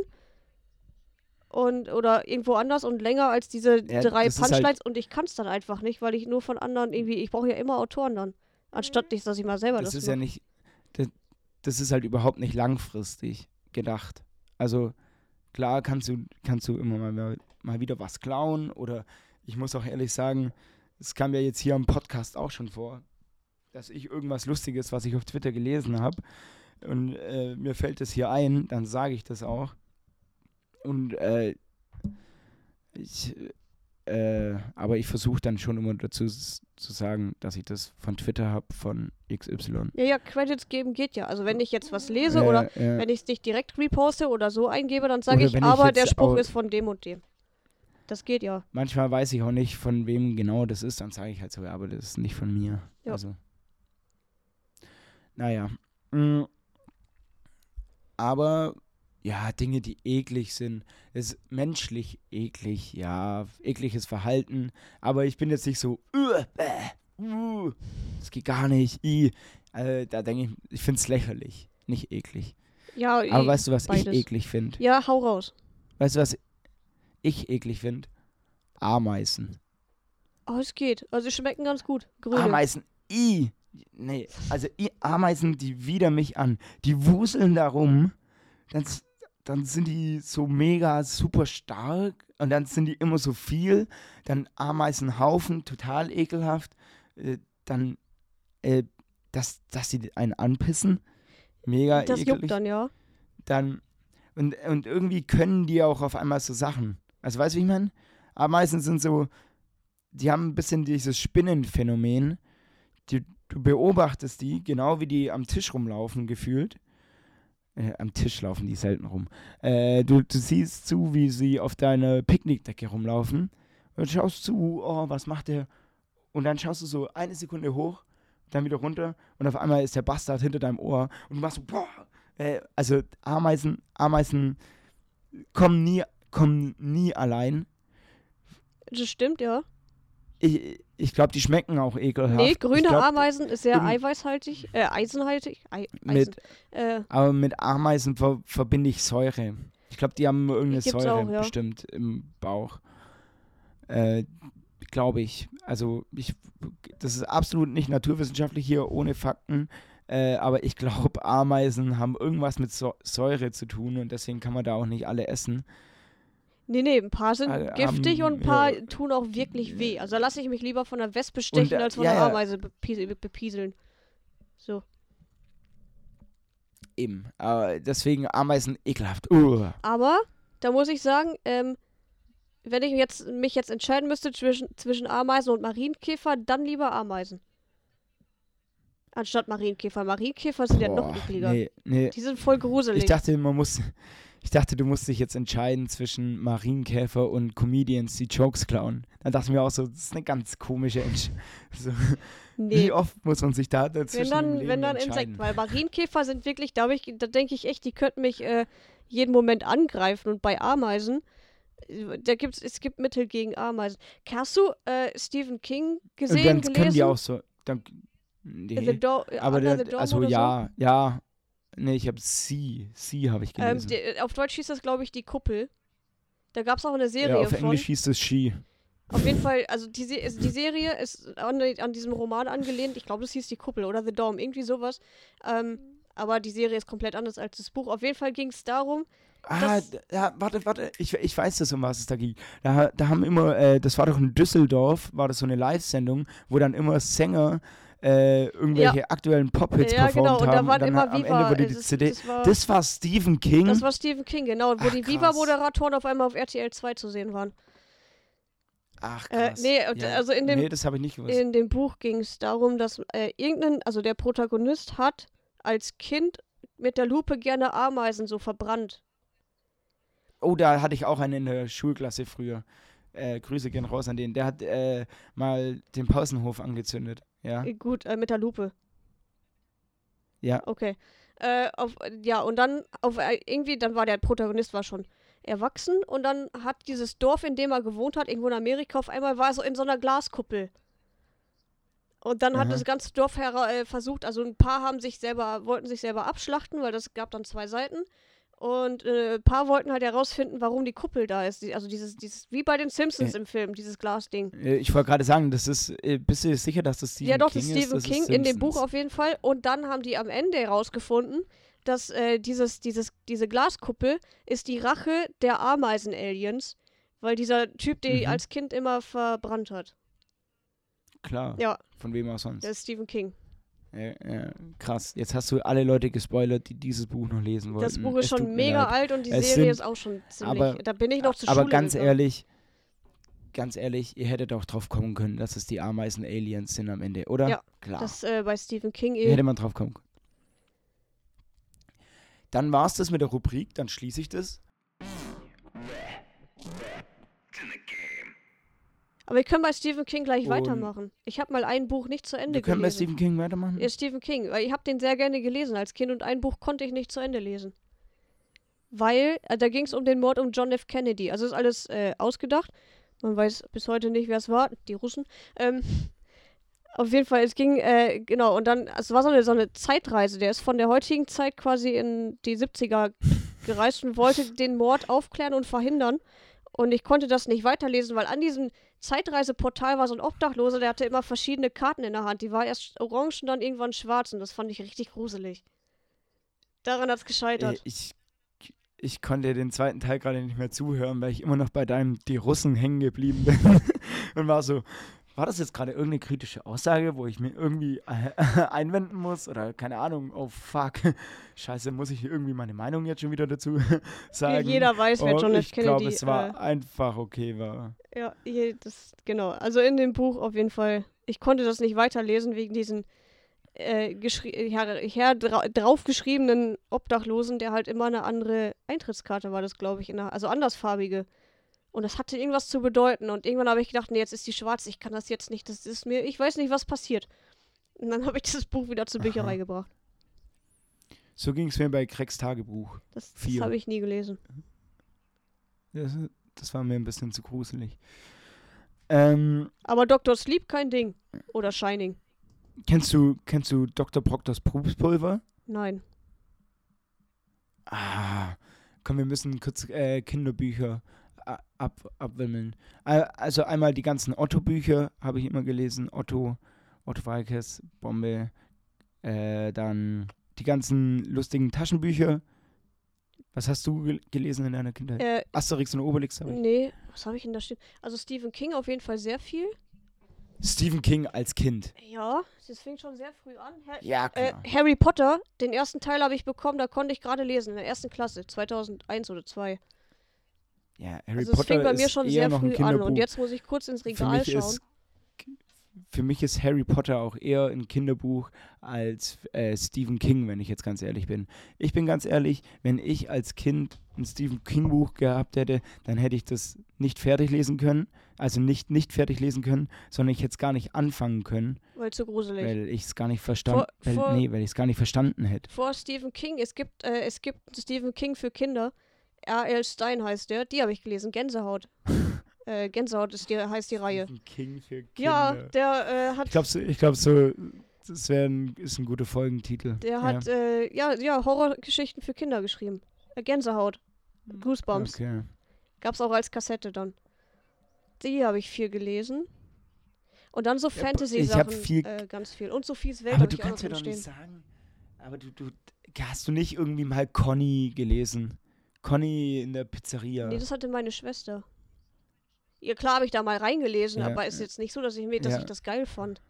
Und, oder irgendwo anders und länger als diese Ja, drei halt- Punchlines und ich kann es dann einfach nicht, weil ich nur von anderen irgendwie, ich brauche ja immer Autoren dann. Anstatt nicht, dass ich mal selber das das, ist ja mache. nicht, das, das ist halt überhaupt nicht langfristig gedacht. Also klar kannst du, kannst du immer mal, mal wieder was klauen oder ich muss auch ehrlich sagen, es kam ja jetzt hier am Podcast auch schon vor, dass ich irgendwas Lustiges, was ich auf Twitter gelesen habe und äh, mir fällt das hier ein, dann sage ich das auch. Und äh, ich, äh, aber ich versuche dann schon immer dazu zu sagen, dass ich das von Twitter habe, von XY. Ja, ja, Credits geben geht ja. Also wenn ich jetzt was lese oder wenn ich es nicht direkt reposte oder so eingebe, dann sage ich, ich aber der Spruch ist von dem und dem. Das geht ja. manchmal weiß ich auch nicht, von wem genau das ist, dann sage ich halt so, ja, aber das ist nicht von mir. Ja. Also. Naja. Mm. Aber ja, Dinge, die eklig sind, ist menschlich eklig, ja, ekliges Verhalten, aber ich bin jetzt nicht so, uh, bäh, uh, das geht gar nicht, i. Äh, da denke ich, ich finde es lächerlich, nicht eklig. Ja, Aber weißt du, was beides. ich eklig finde? ja, hau raus. Weißt du, was ich eklig finde? Ameisen. Oh, es geht. Also, sie schmecken ganz gut. Grüne. Ameisen, i. Nee, also i, Ameisen, die widern mich an. Die wuseln da rum, dann, dann sind die so mega super stark und dann sind die immer so viel. Dann Ameisenhaufen, total ekelhaft. Äh, dann, äh, dass, dass sie einen anpissen, mega das ekelig. juckt dann, ja. dann und, und irgendwie können die auch auf einmal so Sachen. Also weißt du, wie ich meine? Ameisen sind so, die haben ein bisschen dieses Spinnenphänomen. Die, du beobachtest die, genau wie die am Tisch rumlaufen, gefühlt. Äh, am Tisch laufen die selten rum. Äh, du, du siehst zu, wie sie auf deiner Picknickdecke rumlaufen. Und schaust zu, oh, was macht der? Und dann schaust du so eine Sekunde hoch, dann wieder runter und auf einmal ist der Bastard hinter deinem Ohr und du machst so, boah, äh, also Ameisen, Ameisen kommen nie, kommen nie allein. Das stimmt, ja. Ich, ich glaube, die schmecken auch ekelhaft. Nee, grüne glaub, Ameisen ist sehr eiweißhaltig, äh, eisenhaltig. Ei, Eisen. Mit, Äh, aber mit Ameisen ver, verbinde ich Säure. Ich glaube, die haben irgendeine Säure auch, ja. bestimmt im Bauch. Äh, glaube ich. Also ich, das ist absolut nicht naturwissenschaftlich hier ohne Fakten. Äh, aber ich glaube, Ameisen haben irgendwas mit Säu- Säure zu tun und deswegen kann man da auch nicht alle essen. Nee, nee, ein paar sind Äh, giftig haben- und ein paar ja. tun auch wirklich weh. Also da lasse ich mich lieber von einer Wespe stechen, äh, als von ja, einer. Ameise bepies bepieseln. So. Eben. Aber deswegen Ameisen ekelhaft. Uh. Aber da muss ich sagen, ähm, wenn ich jetzt, mich jetzt entscheiden müsste zwischen, zwischen Ameisen und Marienkäfer, dann lieber Ameisen. Anstatt Marienkäfer. Marienkäfer sind ja noch Boah, ekliger. Nee, nee. Die sind voll gruselig. Ich dachte, man muss. Ich dachte, du musst dich jetzt entscheiden zwischen Marienkäfer und Comedians, die Jokes klauen. Dann dachte ich mir auch so, das ist eine ganz komische Entscheidung. So, nee. Wie oft muss man sich da dazwischen Wenn dann, Leben wenn dann entscheiden? Insekten, weil Marienkäfer sind wirklich, ich- da denke ich echt, die könnten mich äh, jeden Moment angreifen. Und bei Ameisen, da gibt's, es gibt Mittel gegen Ameisen. Hast du äh, Stephen King Und gesehen, dann gelesen? können die auch so. Dann, nee. Aber der, also ja, ja. Nee, ich habe sie. Sie habe ich? Ähm, gelesen. die, auf Deutsch hieß das, glaube ich, die Kuppel. Da gab es auch eine Serie ja, auf von. Englisch hieß es She. Auf jeden Fall, also die, ist- die Serie ist an, an diesem Roman angelehnt. Ich glaube, das hieß die Kuppel oder The Dome, irgendwie sowas. Ähm, aber die Serie ist komplett anders als das Buch. Auf jeden Fall ging es darum, Ah, ja, warte, warte, ich, ich weiß das, um was es da ging. Da, da haben immer, äh, das war doch in Düsseldorf, war das so eine Live-Sendung, wo dann immer Sänger äh, irgendwelche aktuellen Pop-Hits ja performt genau, und haben. da waren und dann immer am Viva. Ende wurde die das, CD. das, war, Das war Stephen King. das war Stephen King, genau, wo Ach, die. Viva-Moderatoren auf einmal auf RTL 2 zu sehen waren. Ach Äh, krass. nee, und also in dem- nee, das habe ich nicht gewusst. In dem Buch ging es darum, dass äh, irgendein, also der Protagonist hat als Kind mit der Lupe gerne Ameisen so verbrannt. Oh, da hatte ich auch einen in der Schulklasse früher. Äh, Grüße gehen raus an den. Der hat äh, mal den Pausenhof angezündet. Ja. Äh, gut, äh, mit der Lupe. Ja. Okay. Äh, auf, ja, und dann auf äh, irgendwie, dann war der Protagonist war schon erwachsen und dann hat dieses Dorf, in dem er gewohnt hat, irgendwo in Amerika, auf einmal war er so in so einer Glaskuppel. Und dann hat Aha. das ganze Dorf versucht, also ein paar haben sich selber, wollten sich selber abschlachten, weil das gab dann zwei Seiten. Und äh, ein paar wollten halt herausfinden, warum die Kuppel da ist. Die, also dieses, dieses, wie bei den Simpsons Äh. im Film, dieses Glasding. Äh, Ich wollte gerade sagen, das ist, äh, bist du sicher, dass das Stephen ja, doch, King das ist? Stephen ist King in dem. Buch auf jeden Fall. Und dann haben die am Ende herausgefunden, dass äh, dieses, dieses, diese Glaskuppel ist die Rache der Ameisen-Aliens, weil dieser Typ die Mhm. als Kind immer verbrannt hat. Klar, Ja, von wem auch sonst. der ist Stephen King. Ja, ja, krass, jetzt hast du alle Leute gespoilert, die dieses Buch noch lesen wollten. Das Buch ist Es schon mega alt und die Es Serie sind- ist auch schon ziemlich. aber- da bin ich noch zur Aber Schule ganz gegangen. ehrlich, ganz ehrlich, ihr hättet auch drauf kommen können, dass es die Ameisen-Aliens sind am Ende, oder? Ja, Klar. Das äh, bei Stephen King Hätte eh. man drauf kommen können. Dann war es das mit der Rubrik, dann schließe ich das. Aber wir können bei Stephen King gleich Und- weitermachen. Ich habe mal ein Buch nicht zu Ende Wir können bei gelesen. Stephen King weitermachen. Ja, Stephen King, weil ich habe den sehr gerne gelesen als Kind und ein Buch konnte ich nicht zu Ende lesen. Weil, äh, da ging es um den Mord um John F. Kennedy. Also ist alles äh, ausgedacht. Man weiß bis heute nicht, wer es war. Die Russen. Ähm, auf jeden Fall, es ging, äh, genau, und dann, es war so eine, so eine Zeitreise. Der ist von der heutigen Zeit quasi in die 70er gereist und wollte den Mord aufklären und verhindern. Und ich konnte das nicht weiterlesen, weil an diesem Zeitreiseportal war so ein Obdachloser, der hatte immer verschiedene Karten in der Hand. Die war erst orange und dann irgendwann schwarz und das fand ich richtig gruselig. Daran hat's gescheitert. Äh, ich, ich konnte den zweiten Teil gerade nicht mehr zuhören, weil ich immer noch bei deinem Die Russen hängen geblieben bin. Und war so, war das jetzt gerade irgendeine kritische Aussage, wo ich mir irgendwie einwenden muss? Oder keine Ahnung, oh fuck, scheiße, muss ich irgendwie meine Meinung jetzt schon wieder dazu sagen? Jeder weiß, wer Und John F. Ich glaube, Kennedy es war äh, einfach okay war. Ja, das, genau. Also in dem Buch auf jeden Fall. Ich konnte das nicht weiterlesen wegen diesen äh, her, her dra draufgeschriebenen Obdachlosen, der halt immer eine andere Eintrittskarte war, das glaube ich, in der, also andersfarbige. Und das hatte irgendwas zu bedeuten. Und irgendwann habe ich gedacht, nee, jetzt ist die schwarz, ich kann das jetzt nicht, das ist mir, ich weiß nicht, was passiert. Und dann habe ich das Buch wieder zur Aha. Bücherei gebracht. So ging es mir bei Craigs Tagebuch. Das, das habe ich nie gelesen. Das, das war mir ein bisschen zu gruselig. Ähm, Aber Dr. Sleep kein Ding. Oder Shining. kennst du, kennst du Dr. Proctors Pupspulver? Nein. Ah, komm, wir müssen kurz äh, Kinderbücher ab, abwimmeln. Äh, Also einmal die ganzen Otto-Bücher habe ich immer gelesen. Otto, Otto Walkes, Bombe. Äh, dann die ganzen lustigen Taschenbücher. Was hast du gel gelesen in deiner Kindheit? Äh, Asterix und Obelix habe ich. nee, was habe ich denn da stehen? Also Stephen King auf jeden Fall sehr viel. Stephen King als Kind. Ja, das fing schon sehr früh an. Har Ja, äh, klar. Harry Potter, den ersten Teil habe ich bekommen, da konnte ich gerade lesen, in der ersten Klasse, 2001 oder 2. ja, Harry Also es Potter fing bei mir schon sehr früh an und jetzt muss ich kurz ins für Regal mich schauen. ist für mich ist Harry Potter auch eher ein Kinderbuch als äh, Stephen King, wenn ich jetzt ganz ehrlich bin. Ich bin ganz ehrlich, wenn ich als Kind ein Stephen King Buch gehabt hätte, dann hätte ich das nicht fertig lesen können, also nicht nicht fertig lesen können, sondern ich hätte es gar nicht anfangen können, Weil zu gruselig. weil ich es gar nicht verstanden, nee, weil ich es gar nicht verstanden hätte. Vor Stephen King, es gibt, äh, es gibt Stephen King für Kinder. R.L. Stein heißt der, die habe ich gelesen, Gänsehaut. äh, Gänsehaut ist die, heißt die Reihe. Stephen King für Kinder. Ja, der äh, hat ich glaube, so, ich glaub, so das wäre ein, ist ein guter Folgentitel. Der ja. hat, äh, ja, ja, Horrorgeschichten für Kinder geschrieben. Äh, Gänsehaut. Goosebumps. Okay. Gab's auch als Kassette dann. Die habe ich viel gelesen. Und dann so Ja, Fantasy-Sachen. ich hab viel- Äh, ganz viel. Und Sophies Welt Aber habe du ich auch noch kannst ja nicht stehen. sagen. Aber du, du hast du nicht irgendwie mal Conny gelesen? Conny in der Pizzeria. Nee, das hatte meine Schwester. Ja, klar habe ich da mal reingelesen, Ja, aber ist ja. jetzt nicht so, dass ich mir, dass Ja. ich das geil fand.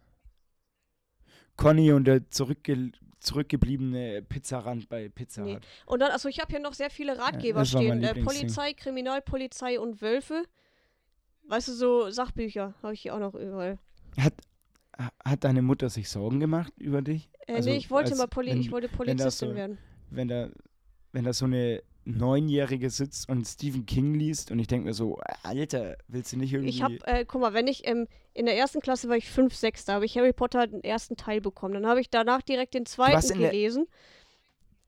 Conny und der zurückge zurückgebliebene Pizzarand bei Pizza Nee. Und dann, also ich habe hier noch sehr viele Ratgeber mein stehen. Äh. Polizei, Kriminalpolizei und Wölfe. Weißt du, so Sachbücher habe ich hier auch noch überall. Hat, hat deine Mutter sich Sorgen gemacht über dich? Äh, Also, nee, ich wollte mal Poli wenn- ich wollte Polizistin so- werden. Wenn da, wenn da so eine Neunjährige sitzt und Stephen King liest und ich denke mir so, Alter, willst du nicht irgendwie... Ich habe, äh, guck mal, wenn ich ähm, in der ersten Klasse war ich 5, 6, da habe ich Harry Potter den ersten Teil bekommen. Dann habe ich danach direkt den zweiten gelesen.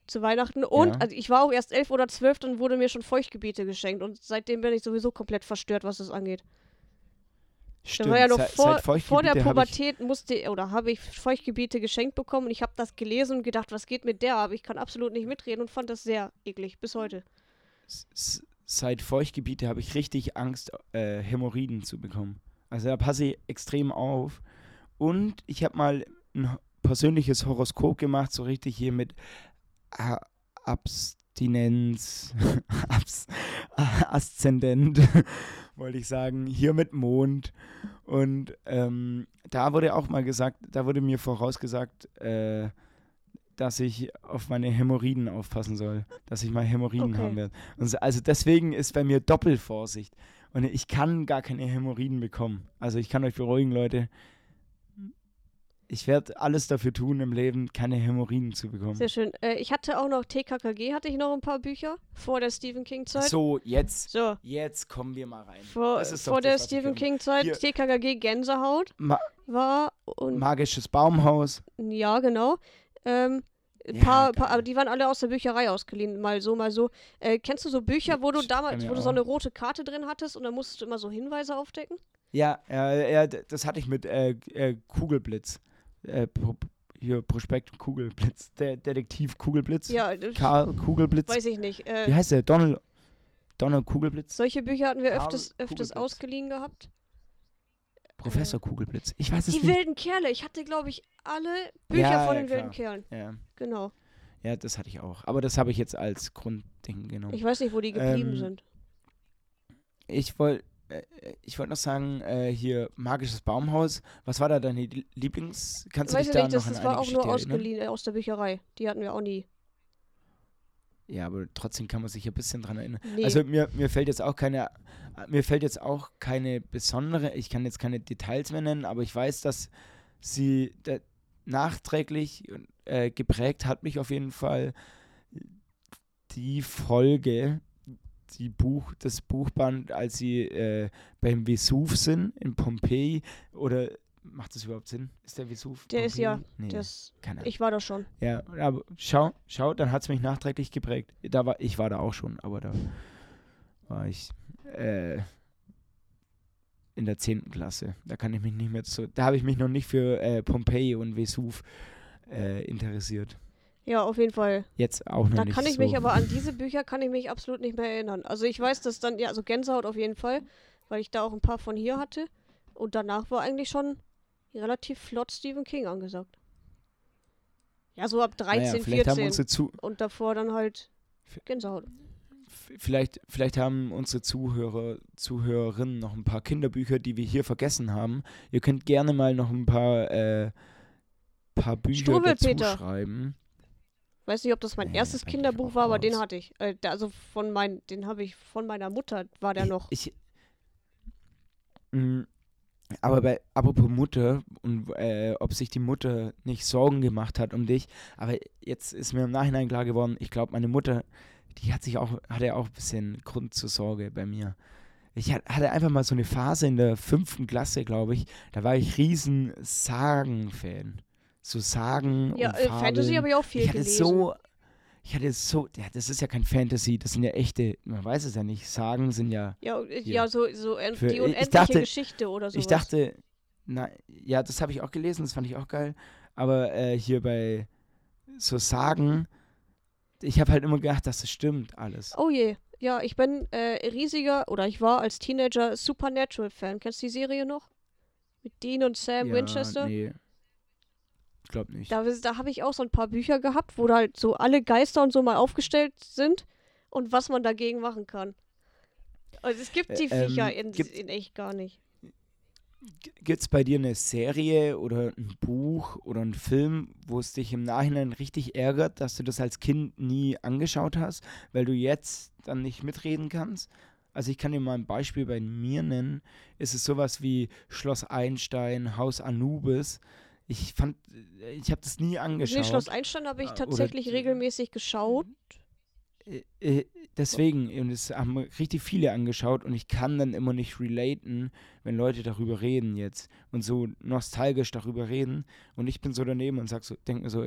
Zu Weihnachten. Und, Ja. also ich war auch erst elf oder zwölf, dann wurde mir schon Feuchtgebiete geschenkt. Und seitdem bin ich sowieso komplett verstört, was das angeht. Stimmt. Ja noch vor, vor der Pubertät musste oder habe ich Feuchtgebiete geschenkt bekommen und ich habe das gelesen und gedacht, was geht mit der? Aber ich kann absolut nicht mitreden und fand das sehr eklig bis heute. s- seit Feuchtgebiete habe ich richtig Angst, äh, Hämorrhoiden zu bekommen. Also da passe ich extrem auf. Und ich habe mal ein persönliches Horoskop gemacht, so richtig hier mit A Abstinenz, Abs Aszendent, wollte ich sagen, hier mit Mond. Und ähm, da wurde auch mal gesagt, da wurde mir vorausgesagt, äh, dass ich auf meine Hämorrhoiden aufpassen soll, dass ich mal Hämorrhoiden Okay. haben werde. Und so- also deswegen ist bei mir Doppelvorsicht. Und ich kann gar keine Hämorrhoiden bekommen. Also ich kann euch beruhigen, Leute. Ich werde alles dafür tun im Leben, keine Hämorrhoiden zu bekommen. Sehr schön. Äh, ich hatte auch noch TKKG, hatte ich noch ein paar Bücher vor der Stephen King Zeit. So, jetzt, So, jetzt kommen wir mal rein. vor, vor der Stephen. King Zeit Hier. TKKG Gänsehaut Ma war und magisches Baumhaus. ja, genau. Ähm, Ja, paar, paar, aber die waren alle aus der Bücherei ausgeliehen, mal so, mal so. Äh, kennst du so Bücher, wo du damals, wo du so eine rote Karte drin hattest und dann musstest du immer so Hinweise aufdecken? Ja, äh, ja, das hatte ich mit äh, äh, Kugelblitz. Äh, Pro, hier, Prospekt Kugelblitz. Der Detektiv Kugelblitz. Ja, Karl Kugelblitz. weiß ich nicht. Wie Äh, heißt der? Donald, Donald Kugelblitz? solche Bücher hatten wir Karl öfters, öfters ausgeliehen gehabt. Professor Kugelblitz. Ich weiß es Die nicht. wilden Kerle. Ich hatte, glaube ich, alle Bücher Ja, von ja, den wilden klar. Kerlen. Ja. Genau. ja, das hatte ich auch. Aber das habe ich jetzt als Grundding genommen. Ich weiß nicht, wo die geblieben Ähm, sind. Ich wollte ich wollte noch sagen, äh, hier magisches Baumhaus. Was war da deine Lie- Lieblings? Kannst du dich ich da nicht, das, noch an das eine war auch Geschichte nur erinnern? ausgeliehen äh, aus der Bücherei. Die hatten wir auch nie. Ja, aber trotzdem kann man sich ein bisschen dran erinnern. Nee. Also mir, mir fällt jetzt auch keine, mir fällt jetzt auch keine besondere, ich kann jetzt keine Details mehr nennen, aber ich weiß, dass sie da, nachträglich äh, geprägt hat mich auf jeden Fall die Folge, die Buch, das Buchband, als sie äh, beim Vesuv sind in Pompeji oder macht das überhaupt Sinn? Ist der Vesuv? Der ist ja- Pompeji? Nee, das, keine Ahnung. ich war da schon. Ja, aber schau, schau, dann hat es mich nachträglich geprägt. Da war, ich war da auch schon, aber da war ich äh, in der 10. Klasse. Da kann ich mich nicht mehr so. Da habe ich mich noch nicht für äh, Pompeji und Vesuv äh, interessiert. Ja, auf jeden Fall. Jetzt auch noch Da nicht. kann ich so. mich aber an diese Bücher kann ich mich absolut nicht mehr erinnern. Also ich weiß, dass dann, ja, also Gänsehaut auf jeden Fall, weil ich da auch ein paar von hier hatte. Und danach war eigentlich schon relativ flott Stephen King angesagt. Ja, so ab 13, naja, vielleicht 14. haben unsere zu, und davor dann halt Gänsehaut. vielleicht, vielleicht haben unsere Zuhörer, Zuhörerinnen noch ein paar Kinderbücher, die wir hier vergessen haben. Ihr könnt gerne mal noch ein paar, äh, paar Bücher dazu schreiben. Weiß nicht, ob das mein Nee, erstes Kinderbuch war, aber den hatte ich. Äh, also von mein, den habe ich von meiner Mutter, war der ich, noch. Ich, Mm, aber bei apropos Mutter und äh, ob sich die Mutter nicht Sorgen gemacht hat um dich, aber jetzt ist mir im Nachhinein klar geworden, ich glaube, meine Mutter, die hat sich auch, hatte auch ein bisschen Grund zur Sorge bei mir. Ich hat- hatte einfach mal so eine Phase in der fünften Klasse, glaube ich, da war ich riesen Sagen-Fan. So Sagen ja, äh. Fantasy habe ich auch viel ich hatte gelesen. so, ich hatte so, ja, das ist ja kein Fantasy, das sind ja echte, man weiß es ja nicht, Sagen sind ja ja, äh, hier. ja, so, so Für- die ich unendliche dachte- Geschichte oder so. ich dachte, na, ja, das habe ich auch gelesen, das fand ich auch geil. Aber äh, hier bei so Sagen, ich habe halt immer gedacht, dass das stimmt alles. Oh je. Ja, ich bin äh, riesiger, oder ich war als Teenager Supernatural-Fan. Kennst du die Serie noch? Mit Dean und Sam ja, Winchester? Nee. Ich glaube nicht. Da, da habe ich auch so ein paar Bücher gehabt, wo da halt so alle Geister und so mal aufgestellt sind und was man dagegen machen kann. Also es gibt die ähm, Viecher in, gibt- in echt gar nicht. Gibt es bei dir eine Serie oder ein Buch oder einen Film, wo es dich im Nachhinein richtig ärgert, dass du das als Kind nie angeschaut hast, weil du jetzt dann nicht mitreden kannst? Also ich kann dir mal ein Beispiel bei mir nennen. Ist es sowas wie Schloss Einstein, Haus Anubis? Ich fand, äh, ich habe das nie angeschaut. Nee, Schloss Einstein habe ich Ah, oder- tatsächlich regelmäßig geschaut. Äh, äh, deswegen, und es haben richtig viele angeschaut und ich kann dann immer nicht relaten, wenn Leute darüber reden jetzt und so nostalgisch darüber reden und ich bin so daneben und sag so, denk mir so,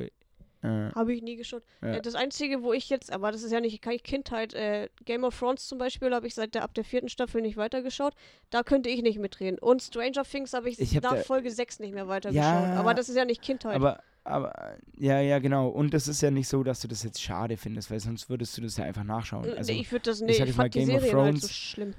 Äh, Habe ich nie geschaut. Ja. Äh, das Einzige, wo ich jetzt, aber das ist ja nicht keine Kindheit, äh, Game of Thrones zum Beispiel habe ich seit der ab der vierten Staffel nicht weitergeschaut. Da könnte ich nicht mitreden. Und Stranger Things habe ich, Ich hab nach da- Folge 6 nicht mehr weitergeschaut. Ja, aber das ist ja nicht Kindheit. aber, aber, ja, ja, genau. Und das ist ja nicht so, dass du das jetzt schade findest, weil sonst würdest du das ja einfach nachschauen. Also, nee, ich würde das ich nicht. sag Ich, jetzt mal, fand die Game of Serien halt so Thrones- schlimm.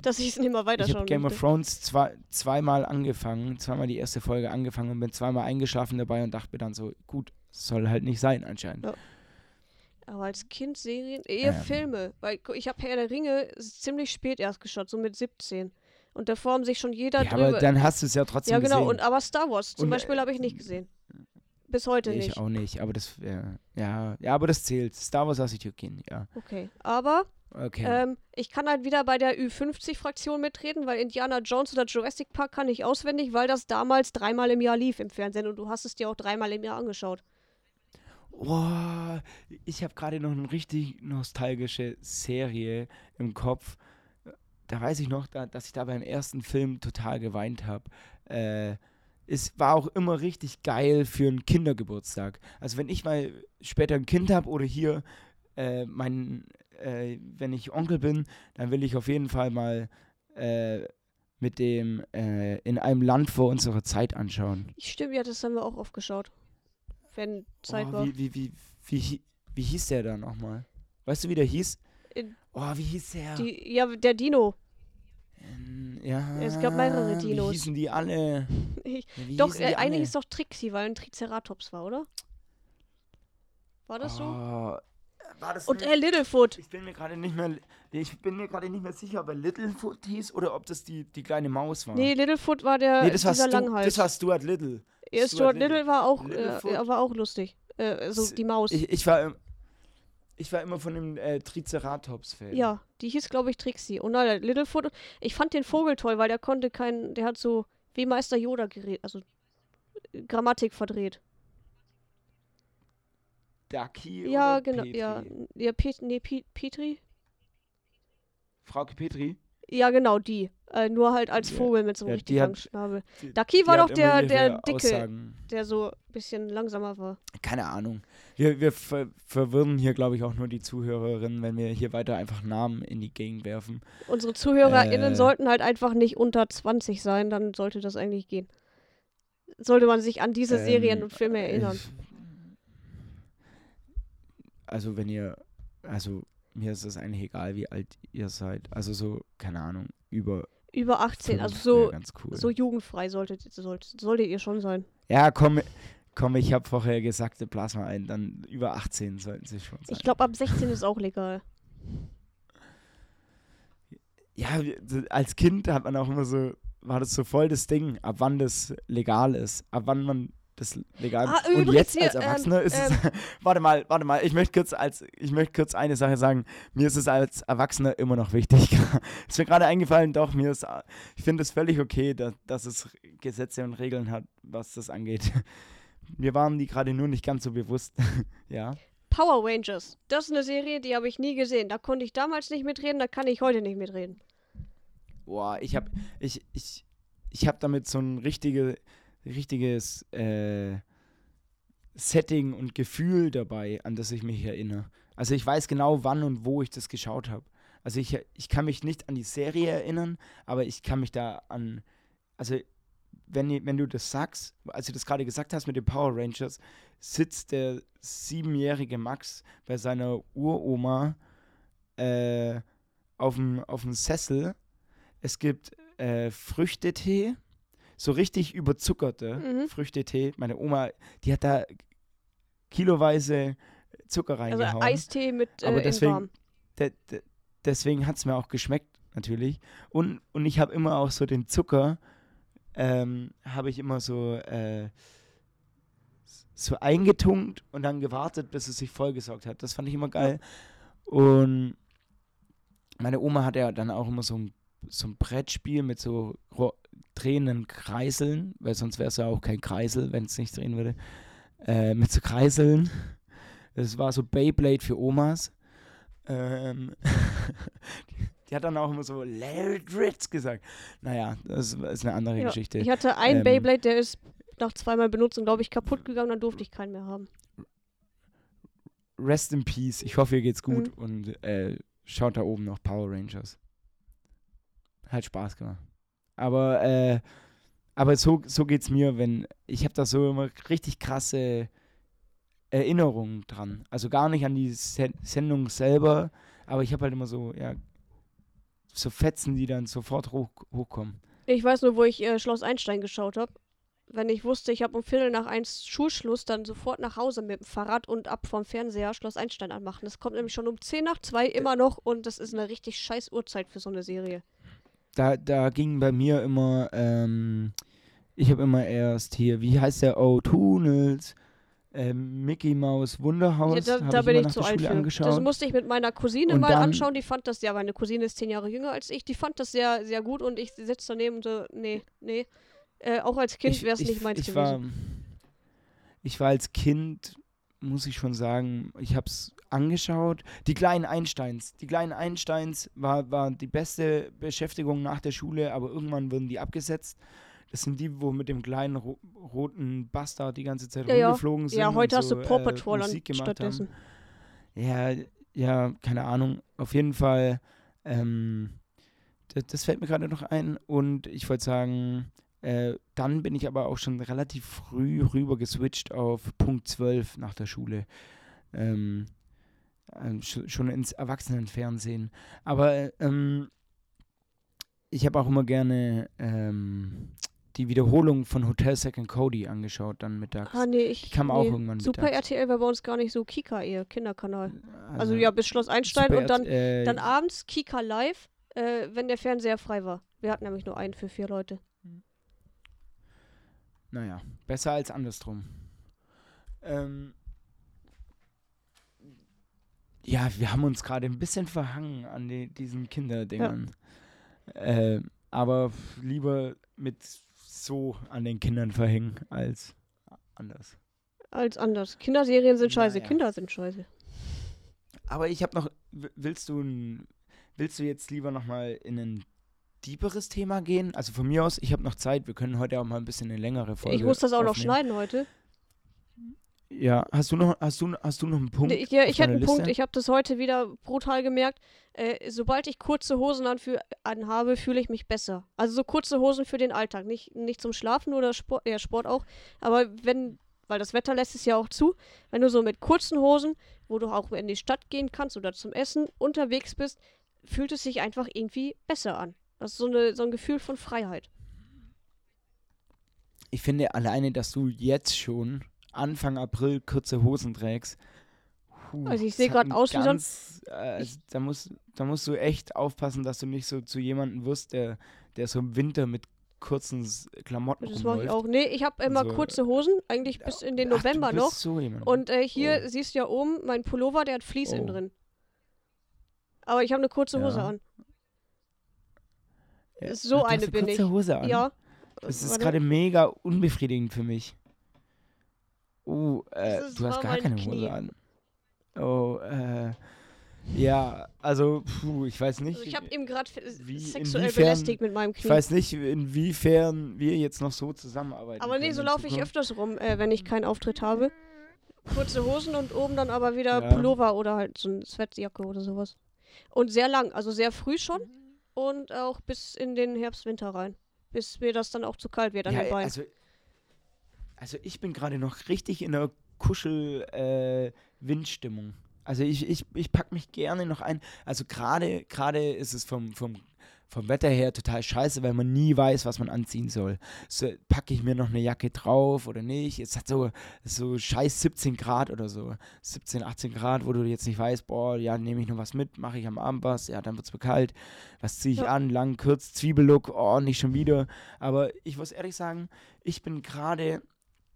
Dass ich es nicht mal ich weiterschauen habe Game of. Thrones zwei, zweimal angefangen, zweimal die erste Folge angefangen und bin zweimal eingeschlafen dabei und dachte mir dann so, gut, soll halt nicht sein anscheinend. Ja. Aber als Kind Serien, eher Ähm. Filme. Weil ich habe Herr der Ringe ziemlich spät erst geschaut, so mit 17. Und davor haben sich schon jeder Ja, drüber. aber dann hast du es ja trotzdem ja, genau. gesehen. Und aber Star Wars zum Und, Beispiel äh, habe ich nicht gesehen. Bis heute ich nicht. auch nicht, aber das, ja, ja, ja, aber das zählt. Star Wars lasse ich gehen, ja. Okay. Aber Okay. ähm, ich kann halt wieder bei der Ü50-Fraktion mitreden, weil Indiana Jones oder Jurassic Park kann ich auswendig, weil das damals dreimal im Jahr lief im Fernsehen und du hast es dir auch dreimal im Jahr angeschaut. Boah, ich habe gerade noch eine richtig nostalgische Serie im Kopf. Da weiß ich noch, da, dass ich da beim ersten Film total geweint habe. Äh, es war auch immer richtig geil für einen Kindergeburtstag. Also wenn ich mal später ein Kind habe oder hier äh, mein, äh, wenn ich Onkel bin, dann will ich auf jeden Fall mal äh, mit dem äh, in einem Land vor unserer Zeit anschauen. Stimmt, ja, das haben wir auch oft geschaut. Wenn Zeit oh, war. Wie, wie, wie, wie, wie hieß der da nochmal? Weißt du, wie der hieß? In- Oh, wie hieß der? Die, ja, der Dino. Ja, Es gab mehrere Wie Dinos. hießen die alle? Ich, Ja, wie doch, hießen äh, eigentlich ist doch Trixie, weil ein Triceratops war, oder? War das so? Oh, war das Und äh, Littlefoot. ich bin mir gerade nicht mehr ich bin mir gerade nicht mehr sicher, ob er Littlefoot hieß oder ob das die, die kleine Maus war. Nee, Littlefoot war der Nee, das war, dieser Stu Langhals. das war Stuart Little. Ja, Stuart Stuart Little. Little war auch, äh, war auch lustig. Äh, also die Maus. Ich, ich, war, ich war immer von dem äh, Triceratops-Fan. ja, die hieß, glaube ich, Trixie. Und nein, Littlefoot. Ich fand den Vogel toll, weil der konnte kein, der hat so wie Meister Yoda geredet, also äh, Grammatik verdreht. Ducky Ja, oder genau, Petri? ja, ja, Pet, nee, Pe- Petri? Frauke Petri? Ja, genau, die. Äh, nur halt als. Vogel mit so einem Ja, richtig langen Schnabel. Die war doch der, der Dicke, Aussagen. der so ein bisschen langsamer war. Keine Ahnung. Wir, wir ver verwirren hier, glaube ich, auch nur die Zuhörerinnen, wenn wir hier weiter einfach Namen in die Gegend werfen. Unsere ZuhörerInnen Äh. sollten halt einfach nicht unter 20 sein, dann sollte das eigentlich gehen. Sollte man sich an diese Serien Ähm, und Filme erinnern. ich- Also, wenn ihr, also, mir ist es eigentlich egal, wie alt ihr seid. Also, so, keine Ahnung, über Über 18, also so, cool. so jugendfrei solltet, solltet, solltet ihr schon sein. Ja, komm, komm, ich habe vorher gesagt, blas mal ein, dann über 18 sollten sie schon sein. Ich glaube, ab 16 ist auch legal. ja, als Kind hat man auch immer so, war das so voll das Ding, ab wann das legal ist, ab wann man das legal Ah, Und jetzt als Erwachsener ähm, ist es, warte mal, warte mal, ich möchte kurz als, ich möchte kurz eine Sache sagen, mir ist es als Erwachsener immer noch wichtig. ist mir gerade eingefallen, doch, mir ist, ich finde es völlig okay, dass, dass es Gesetze und Regeln hat, was das angeht. Mir waren die gerade nur nicht ganz so bewusst, ja. Power Rangers. Das ist eine Serie, die habe ich nie gesehen. Da konnte ich damals nicht mitreden, da kann ich heute nicht mitreden. Boah, ich habe ich, ich, ich hab damit so ein richtige, richtiges äh, Setting und Gefühl dabei, an das ich mich erinnere. Also ich weiß genau, wann und wo ich das geschaut habe. Also ich, ich kann mich nicht an die Serie erinnern, aber ich kann mich da an, also wenn, wenn du das sagst, als du das gerade gesagt hast mit den Power Rangers, sitzt der siebenjährige Max bei seiner Uroma äh, auf dem Sessel. Es gibt äh, Früchtetee, so richtig überzuckerte Mhm. Früchtetee. Meine Oma, die hat da kiloweise Zucker Also reingehauen. Eistee mit äh, Aber deswegen-. De de deswegen hat es mir auch geschmeckt, natürlich. Und, und ich habe immer auch so den Zucker, ähm, habe ich immer so, äh, so eingetunkt und dann gewartet, bis es sich vollgesaugt hat. Das fand ich immer geil. Und meine Oma hatte ja dann auch immer so ein, so ein Brettspiel mit so drehenden Kreiseln, weil sonst wäre es ja auch kein Kreisel, wenn es nicht drehen würde. Äh, mit so Kreiseln. Das war so Beyblade für Omas. Ähm, die, die hat dann auch immer so Ritz gesagt. Naja, das ist eine andere Ja, Geschichte. Ich hatte einen Ähm, Beyblade, der ist nach zweimal Benutzung, glaube ich, kaputt gegangen, dann durfte ich keinen mehr haben. rest in peace. Ich hoffe, ihr geht's gut Mhm. und äh, schaut da oben noch Power Rangers. Hat Spaß gemacht. Aber, äh, aber so, so geht's mir, wenn. Ich habe da so immer richtig krasse Erinnerungen dran. Also gar nicht an die Sen Sendung selber, aber ich habe halt immer so, ja, so Fetzen, die dann sofort hoch, hochkommen. Ich weiß nur, wo ich äh, Schloss Einstein geschaut habe. Wenn ich wusste, ich habe um Viertel nach eins Schulschluss, dann sofort nach Hause mit dem Fahrrad und ab vom Fernseher Schloss Einstein anmachen. Das kommt nämlich schon um 10 nach 2 immer noch und das ist eine richtig scheiß Uhrzeit für so eine Serie. Da, da ging bei mir immer, ähm, ich habe immer erst hier, wie heißt der? Oh, Tunnels, ähm, Mickey Maus Wunderhaus. Ja, da da ich bin ich zu alt für. angeschaut. Das musste ich mit meiner Cousine Und mal dann- anschauen. Die fand das ja, meine Cousine ist zehn Jahre jünger als ich. Die fand das sehr, sehr gut und ich sitze daneben und so, nee, nee. Äh, auch als Kind wäre es ich- nicht meins ich gewesen. War, ich war als Kind, muss ich schon sagen, ich habe es angeschaut. Die kleinen Einsteins. Die kleinen Einsteins war, war die beste Beschäftigung nach der Schule, aber irgendwann wurden die abgesetzt. Das sind die, wo mit dem kleinen ro roten Bastard die ganze Zeit Ja, ja. rumgeflogen sind. ja, heute und hast so, du Paw äh, Patrol gemacht stattdessen. Haben. Ja, ja, keine Ahnung. Auf jeden Fall, ähm, das, das fällt mir gerade noch ein. Und ich wollte sagen, äh, dann bin ich aber auch schon relativ früh rüber geswitcht auf Punkt 12 nach der Schule. Ähm, ähm, sch schon ins Erwachsenenfernsehen. Aber äh, ähm, ich habe auch immer gerne ähm, die Wiederholung von Hotel Second Cody angeschaut, dann mittags. Ah, nee, ich. die kam auch nee. irgendwann Super mittags. RTL war bei uns gar nicht so Kika eher, Kinderkanal. Also, ja, bis Schloss Einstein Super und dann, äh, dann abends Kika live, äh, wenn der Fernseher frei war. Wir hatten nämlich nur einen für vier Leute. Naja, besser als andersrum. Ähm, ja, wir haben uns gerade ein bisschen verhangen an die, diesen Kinderdingern. Äh, aber lieber mit so an den Kindern verhängen als anders. Als anders. Kinderserien sind scheiße, Naja. Kinder sind scheiße. Aber ich habe noch, willst du willst du jetzt lieber noch mal in ein tieferes Thema gehen? Also von mir aus, ich habe noch Zeit, wir können heute auch mal ein bisschen eine längere Folge ich muss das auch noch aufnehmen. schneiden heute. Ja, hast du noch, hast du, hast du noch einen Punkt? Ja, ich hätte einen Punkt, Liste? ich habe das heute wieder brutal gemerkt. Äh, sobald ich kurze Hosen anhabe, fühle ich mich besser. Also so kurze Hosen für den Alltag, nicht, nicht zum Schlafen oder Sport, ja, Sport auch. Aber wenn, weil das Wetter lässt es ja auch zu, wenn du so mit kurzen Hosen, wo du auch in die Stadt gehen kannst oder zum Essen unterwegs bist, fühlt es sich einfach irgendwie besser an. Das ist so, eine, so ein Gefühl von Freiheit. Ich finde alleine, dass du jetzt schon Anfang April kurze Hosen trägst. puh, Also ich sehe einen aus wie so ein- ganz, äh, da, musst, da musst du echt aufpassen, dass du nicht so zu jemandem wirst, der, der so im Winter mit kurzen Klamotten Das mache ich auch. Nee, ich habe immer So, kurze Hosen, eigentlich bis in den Ach, November bist noch. So. Und äh, hier Oh. siehst du ja oben, mein Pullover, der hat Vlies innen Oh. drin. Aber ich habe eine kurze Hose Ja. an. Ja, so ach, eine bin kurze ich. Hose an. Ja. Das ist gerade mega unbefriedigend für mich. Oh, äh, du hast gar keine Knie. Hose an. Oh, äh, ja, also, puh, ich weiß nicht. Also ich habe ihm gerade sexuell belästigt mit meinem Ich Knie. weiß nicht, inwiefern wir jetzt noch so zusammenarbeiten. aber nee, so laufe ich öfters rum, äh, wenn ich keinen Auftritt habe. Kurze Hosen und oben dann aber wieder Ja. Pullover oder halt so eine Sweatjacke oder sowas. Und sehr lang, also sehr früh schon und auch bis in den Herbst, Winter rein. Bis mir das dann auch zu kalt wird an ja, den Beinen. also, also ich bin gerade noch richtig in der Kuschel-Windstimmung. also ich, ich, ich pack mich gerne noch ein. Also gerade gerade ist es vom, vom, vom Wetter her total scheiße, weil man nie weiß, was man anziehen soll. So, packe ich mir noch eine Jacke drauf oder nicht? Es hat so, so scheiß 17 Grad oder so. 17, 18 Grad, wo du jetzt nicht weißt, boah, ja, nehme ich noch was mit, mache ich am Abend was, ja, dann wird es mir kalt. Was ziehe ich Ja. an? Lang, kurz, Zwiebellook, oh, nicht schon wieder. Aber ich muss ehrlich sagen, ich bin gerade,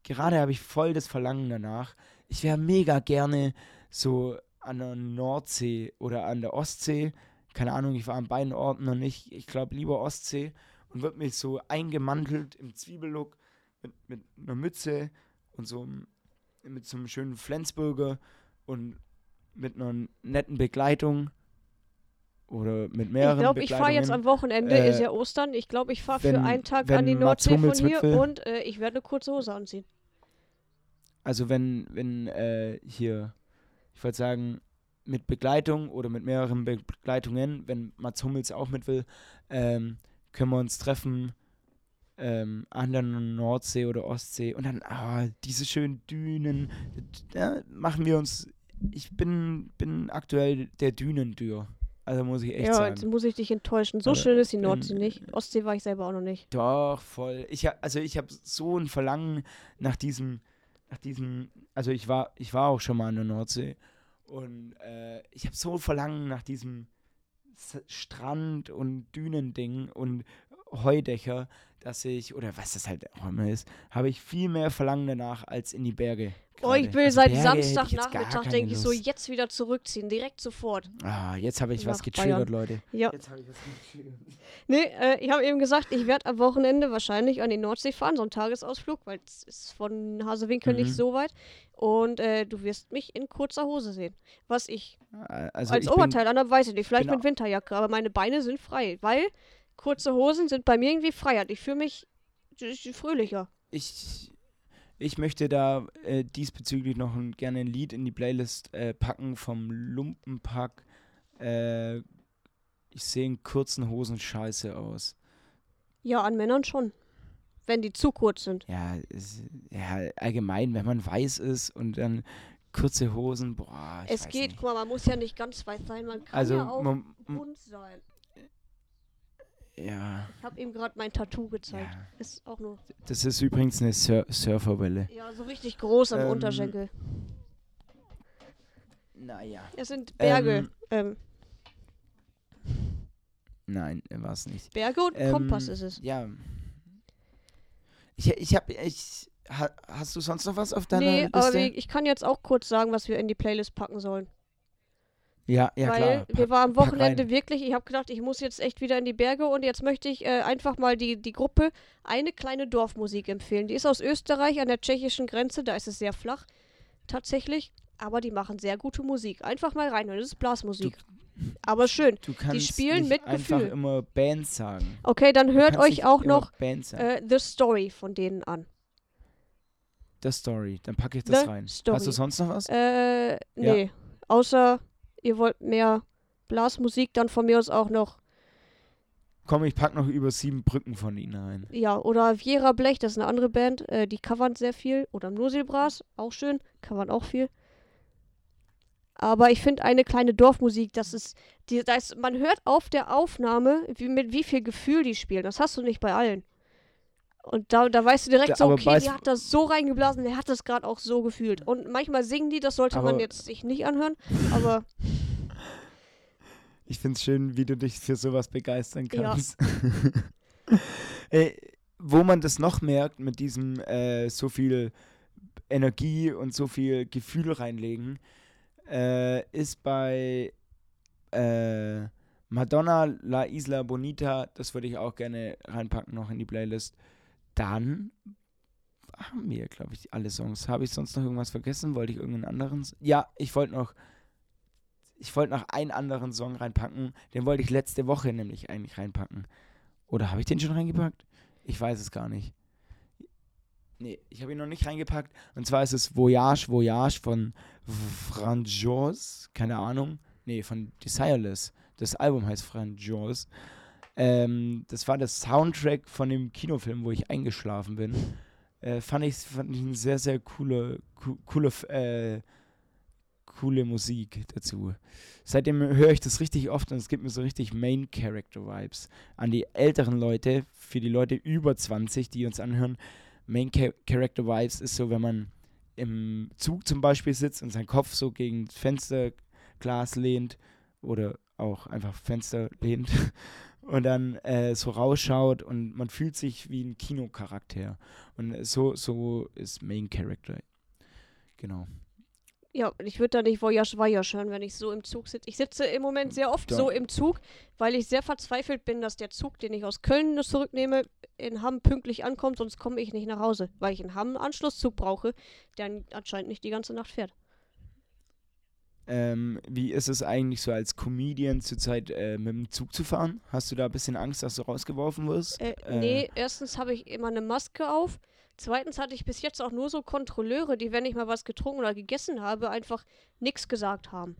gerade habe ich voll das Verlangen danach. Ich wäre mega gerne so an der Nordsee oder an der Ostsee. Keine Ahnung, ich war an beiden Orten noch nicht. Ich glaube lieber Ostsee und wird mich so eingemantelt im Zwiebellook mit, mit einer Mütze und so mit so einem schönen Flensburger und mit einer netten Begleitung oder mit mehreren Ich glaube, ich fahre jetzt am Wochenende, Äh, ist ja Ostern. Ich glaube, ich fahre für einen Tag an die Nordsee von hier und äh, ich werde eine kurze Hose anziehen. Also wenn, wenn äh, hier, ich wollte sagen, mit Begleitung oder mit mehreren Be Begleitungen, wenn Mats Hummels auch mit will, ähm, können wir uns treffen ähm, an der Nordsee oder Ostsee und dann ah, diese schönen Dünen, da machen wir uns, ich bin, bin aktuell der Dünendür. Also muss ich echt ja, sagen. jetzt muss ich dich enttäuschen. So Aber schön ist die in- Nordsee nicht. Ostsee war ich selber auch noch nicht. Doch, voll. Ich hab, also ich habe so ein Verlangen nach diesem, nach diesem, also ich war, ich war auch schon mal an der Nordsee und äh, ich habe so ein Verlangen nach diesem S Strand und Dünending und Heudächer, dass ich, oder was das halt auch immer ist, habe ich viel mehr Verlangen danach als in die Berge. Oh, ich will Also seit Samstagnachmittag, denke ich, so jetzt wieder zurückziehen. Direkt sofort. Ah, jetzt habe ich was Nach getriggert, Leute. Ja. Jetzt habe ich was getriggert. Nee, äh, ich habe eben gesagt, ich werde am Wochenende wahrscheinlich an die Nordsee fahren, so ein Tagesausflug, weil es ist von Hasewinkel Mhm. nicht so weit. Und äh, du wirst mich in kurzer Hose sehen. Was ich Also als ich Oberteil an, weiß ich nicht, vielleicht mit Winterjacke, aber meine Beine sind frei, weil kurze Hosen sind bei mir irgendwie freier. Ich fühle mich fröhlicher. ich, ich möchte da äh, diesbezüglich noch ein, gerne ein Lied in die Playlist äh, packen vom Lumpenpack. Äh, ich sehe in kurzen Hosen scheiße aus. Ja, an Männern schon. Wenn die zu kurz sind. Ja, es, ja, allgemein, wenn man weiß ist und dann kurze Hosen, boah, es weiß geht, nicht. guck mal, man muss ja nicht ganz weit sein, man kann Also, ja auch man, bunt sein. Ja, Ich habe ihm gerade mein Tattoo gezeigt. ja, Ist auch nur, das ist übrigens eine Sur Surferwelle. ja, so richtig groß am Ähm, Unterschenkel. Naja. Es sind Berge. ähm, Ähm, Nein, war es nicht. Berge und Ähm, Kompass ist es. Ja. Ich, ich habe, ich, ha, hast du sonst noch was auf deiner Nee, Liste? aber wir, ich kann jetzt auch kurz sagen, was wir in die Playlist packen sollen. Ja, ja, weil klar. wir waren am Wochenende rein. wirklich, ich habe gedacht, ich muss jetzt echt wieder in die Berge und jetzt möchte ich äh, einfach mal die, die Gruppe eine kleine Dorfmusik empfehlen. Die ist aus Österreich an der tschechischen Grenze, da ist es sehr flach tatsächlich, aber die machen sehr gute Musik. Einfach mal reinhören, das ist Blasmusik. Aber schön. Du kannst spielen nicht mit einfach Gefühl. immer Bands sagen. Okay, dann Du hört euch auch noch äh, The Story von denen an. The Story, dann packe ich das The rein. Story. Hast du sonst noch was? Äh, nee. Außer ihr wollt mehr Blasmusik, dann von mir aus auch noch, Komm, ich pack noch über sieben Brücken von ihnen rein. ja, oder Viera Blech, das ist eine andere Band, äh, die covern sehr viel. Oder Nusilbras, auch schön, covern auch viel. Aber ich finde eine kleine Dorfmusik, das ist, die, da ist, man hört auf der Aufnahme, wie, mit wie viel Gefühl die spielen. Das hast du nicht bei allen. Und da, da weißt du direkt Da- so, okay, die hat das so reingeblasen, der hat das gerade auch so gefühlt. Und manchmal singen die, das sollte man jetzt sich nicht anhören, aber Ich find's schön, wie du dich für sowas begeistern Ja. kannst. äh, wo man das noch merkt, mit diesem äh, so viel Energie und so viel Gefühl reinlegen, äh, ist bei äh, Madonna La Isla Bonita, das würde ich auch gerne reinpacken noch in die Playlist. Dann haben wir, glaube ich, alle Songs. Habe ich sonst noch irgendwas vergessen? Wollte ich irgendeinen anderen? Ja, ich wollte noch ich wollte noch einen anderen Song reinpacken. Den wollte ich letzte Woche nämlich eigentlich reinpacken. Oder habe ich den schon reingepackt? Ich weiß es gar nicht. Nee, ich habe ihn noch nicht reingepackt. Und zwar ist es Voyage, Voyage von Franjos. Keine Ahnung. Nee, von Desireless. Das Album heißt Franjos. Ähm, das war der Soundtrack von dem Kinofilm, wo ich eingeschlafen bin. Äh, fand, ich, fand ich eine sehr, sehr coole, co coole, äh, coole Musik dazu. Seitdem höre ich das richtig oft und es gibt mir so richtig Main Character Vibes. An die älteren Leute, für die Leute über 20, die uns anhören, Main Cha Character Vibes ist so, wenn man im Zug zum Beispiel sitzt und seinen Kopf so gegen Fensterglas lehnt oder auch einfach Fenster lehnt und dann äh, so rausschaut und man fühlt sich wie ein Kinocharakter. Und so, so ist Main Character. Genau. Ja, ich würde da nicht Voyage Voyage hören, wenn ich so im Zug sitze. Ich sitze im Moment sehr oft Da- so im Zug, weil ich sehr verzweifelt bin, dass der Zug, den ich aus Köln zurücknehme, in Hamm pünktlich ankommt, sonst komme ich nicht nach Hause, weil ich in Hamm einen Anschlusszug brauche, der an- anscheinend nicht die ganze Nacht fährt. Ähm, wie ist es eigentlich so als Comedian zurzeit äh, mit dem Zug zu fahren? Hast du da ein bisschen Angst, dass du rausgeworfen wirst? Äh, nee, erstens habe ich immer eine Maske auf. Zweitens hatte ich bis jetzt auch nur so Kontrolleure, die, wenn ich mal was getrunken oder gegessen habe, einfach nichts gesagt haben.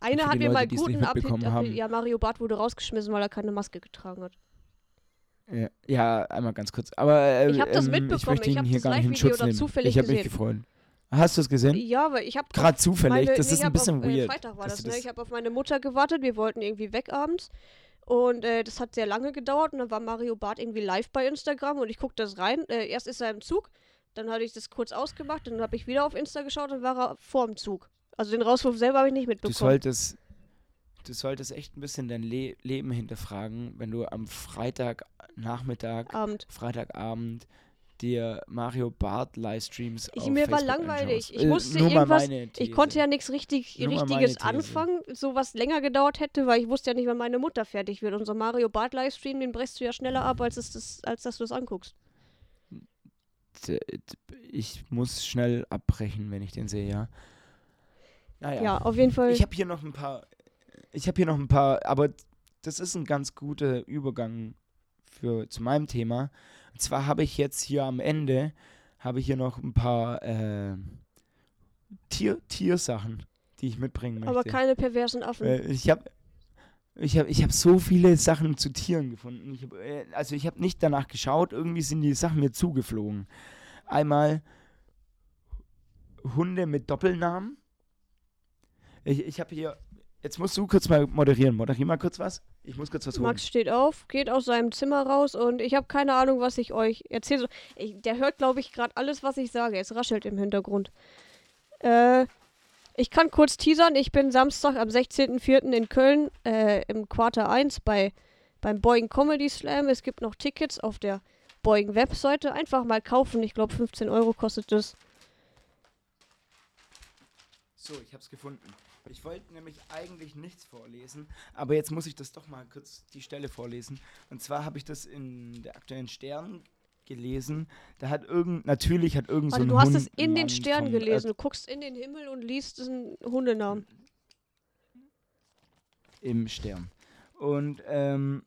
Einer hat mir Leute, mal guten Appetit. haben. Ja, Mario Barth wurde rausgeschmissen, weil er keine Maske getragen hat. Ja, ja, einmal ganz kurz. Aber äh, Ich hab das ähm, mitbekommen, Ich ich ihn hab hier das Live-Video da zufällig Ich habe mich gesehen. gefreut. Hast du es gesehen? Ja, weil ich habe Gerade zufällig. meine, das nee, ist ein bisschen auf, äh, weird. Freitag war das, du ne? Ich habe auf meine Mutter gewartet, wir wollten irgendwie weg abends. Und äh, das hat sehr lange gedauert und dann war Mario Barth irgendwie live bei Instagram und ich guckte das rein. Äh, erst ist er im Zug, dann hatte ich das kurz ausgemacht, dann habe ich wieder auf Insta geschaut und war er vor dem Zug. Also den Rauswurf selber habe ich nicht Du mitbekommen. solltest, du solltest echt ein bisschen dein Le Leben hinterfragen, wenn du am Freitagnachmittag, Abend. Freitagabend dir Mario Barth Livestreams Ich, auf mir war Facebook langweilig. anschaust. Ich Äh, musste mal irgendwas. Ich konnte ja nichts richtig, Nur Richtiges anfangen, so was länger gedauert hätte, weil ich wusste ja nicht, wann meine Mutter fertig wird. Unser Mario Barth Livestream, den brechst du ja schneller ab, als, das, als dass du es anguckst. D- d- Ich muss schnell abbrechen, wenn ich den sehe, ja. Naja. Ja, auf jeden Fall. Ich habe hier noch ein paar. Ich habe hier noch ein paar, aber das ist ein ganz guter Übergang für zu meinem Thema. Und zwar habe ich jetzt hier am Ende habe ich hier noch ein paar äh, Tier Tiersachen, die ich mitbringen möchte. aber keine perversen Affen. Äh, ich habe ich habe ich hab so viele Sachen zu Tieren gefunden. Ich hab, äh, also ich habe nicht danach geschaut, irgendwie sind die Sachen mir zugeflogen. Einmal Hunde mit Doppelnamen. Ich, ich habe hier. Jetzt musst du kurz mal moderieren. Moderier mal kurz was. Ich muss kurz was holen. Max steht auf, geht aus seinem Zimmer raus und ich habe keine Ahnung, was ich euch erzähle. Der hört, glaube ich, gerade alles, was ich sage. Es raschelt im Hintergrund. Äh, ich kann kurz teasern. Ich bin Samstag am 16.04. in Köln äh, im Quarter 1 bei, beim Boeing Comedy Slam. Es gibt noch Tickets auf der Boeing Webseite. Einfach mal kaufen. Ich glaube, 15 Euro kostet das. So, ich habe es gefunden. Ich wollte nämlich eigentlich nichts vorlesen, aber jetzt muss ich das doch mal kurz die Stelle vorlesen. Und zwar habe ich das in der aktuellen Stern gelesen. Da hat irgend natürlich hat irgend so Also ein du hast Hund es in den Stern gelesen. Du guckst in den Himmel und liest diesen Hundenamen. Im Stern. Und ähm,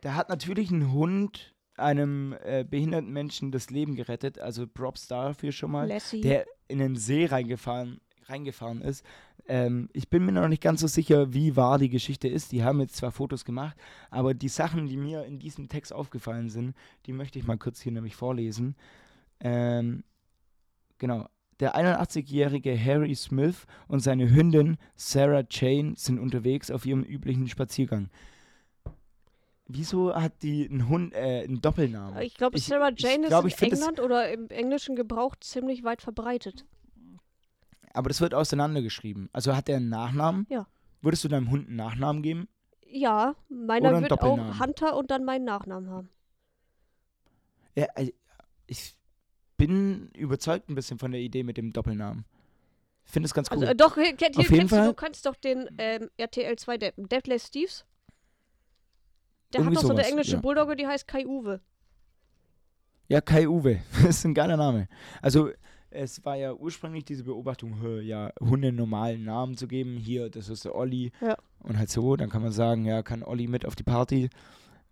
da hat natürlich ein Hund einem äh, behinderten Menschen das Leben gerettet. Also Props dafür schon mal. Lassie. der in den See reingefahren, reingefahren ist. Ähm, ich bin mir noch nicht ganz so sicher, wie wahr die Geschichte ist. Die haben jetzt zwar Fotos gemacht, aber die Sachen, die mir in diesem Text aufgefallen sind, die möchte ich mal kurz hier nämlich vorlesen. Ähm, genau. Der 81-jährige Harry Smith und seine Hündin Sarah Jane sind unterwegs auf ihrem üblichen Spaziergang. Wieso hat die einen Hund, äh, einen Doppelnamen? Ich glaube, Ich- Sarah ich Jane glaub, ist ich in England oder im englischen Gebrauch ziemlich weit verbreitet. Aber das wird auseinandergeschrieben. Also hat er einen Nachnamen? Ja. Würdest du deinem Hund einen Nachnamen geben? Ja, meiner wird auch. Hunter und dann meinen Nachnamen haben. Ja, äh, ich bin überzeugt ein bisschen von der Idee mit dem Doppelnamen. Ich finde es ganz cool. Also äh, doch, hier, hier, Auf jeden kennst du, Fall. du kannst doch den ähm, RTL 2 Deppen. Deadless Steves. Der Irgendwie hat doch so eine englische ja. Bulldogge, die heißt Kai Uwe. ja, Kai Uwe. Das ist ein geiler Name. Also, es war ja ursprünglich diese Beobachtung, ja, Hunde normalen Namen zu geben. Hier, das ist der Olli. Ja. Und halt so, dann kann man sagen, ja, kann Olli mit auf die Party?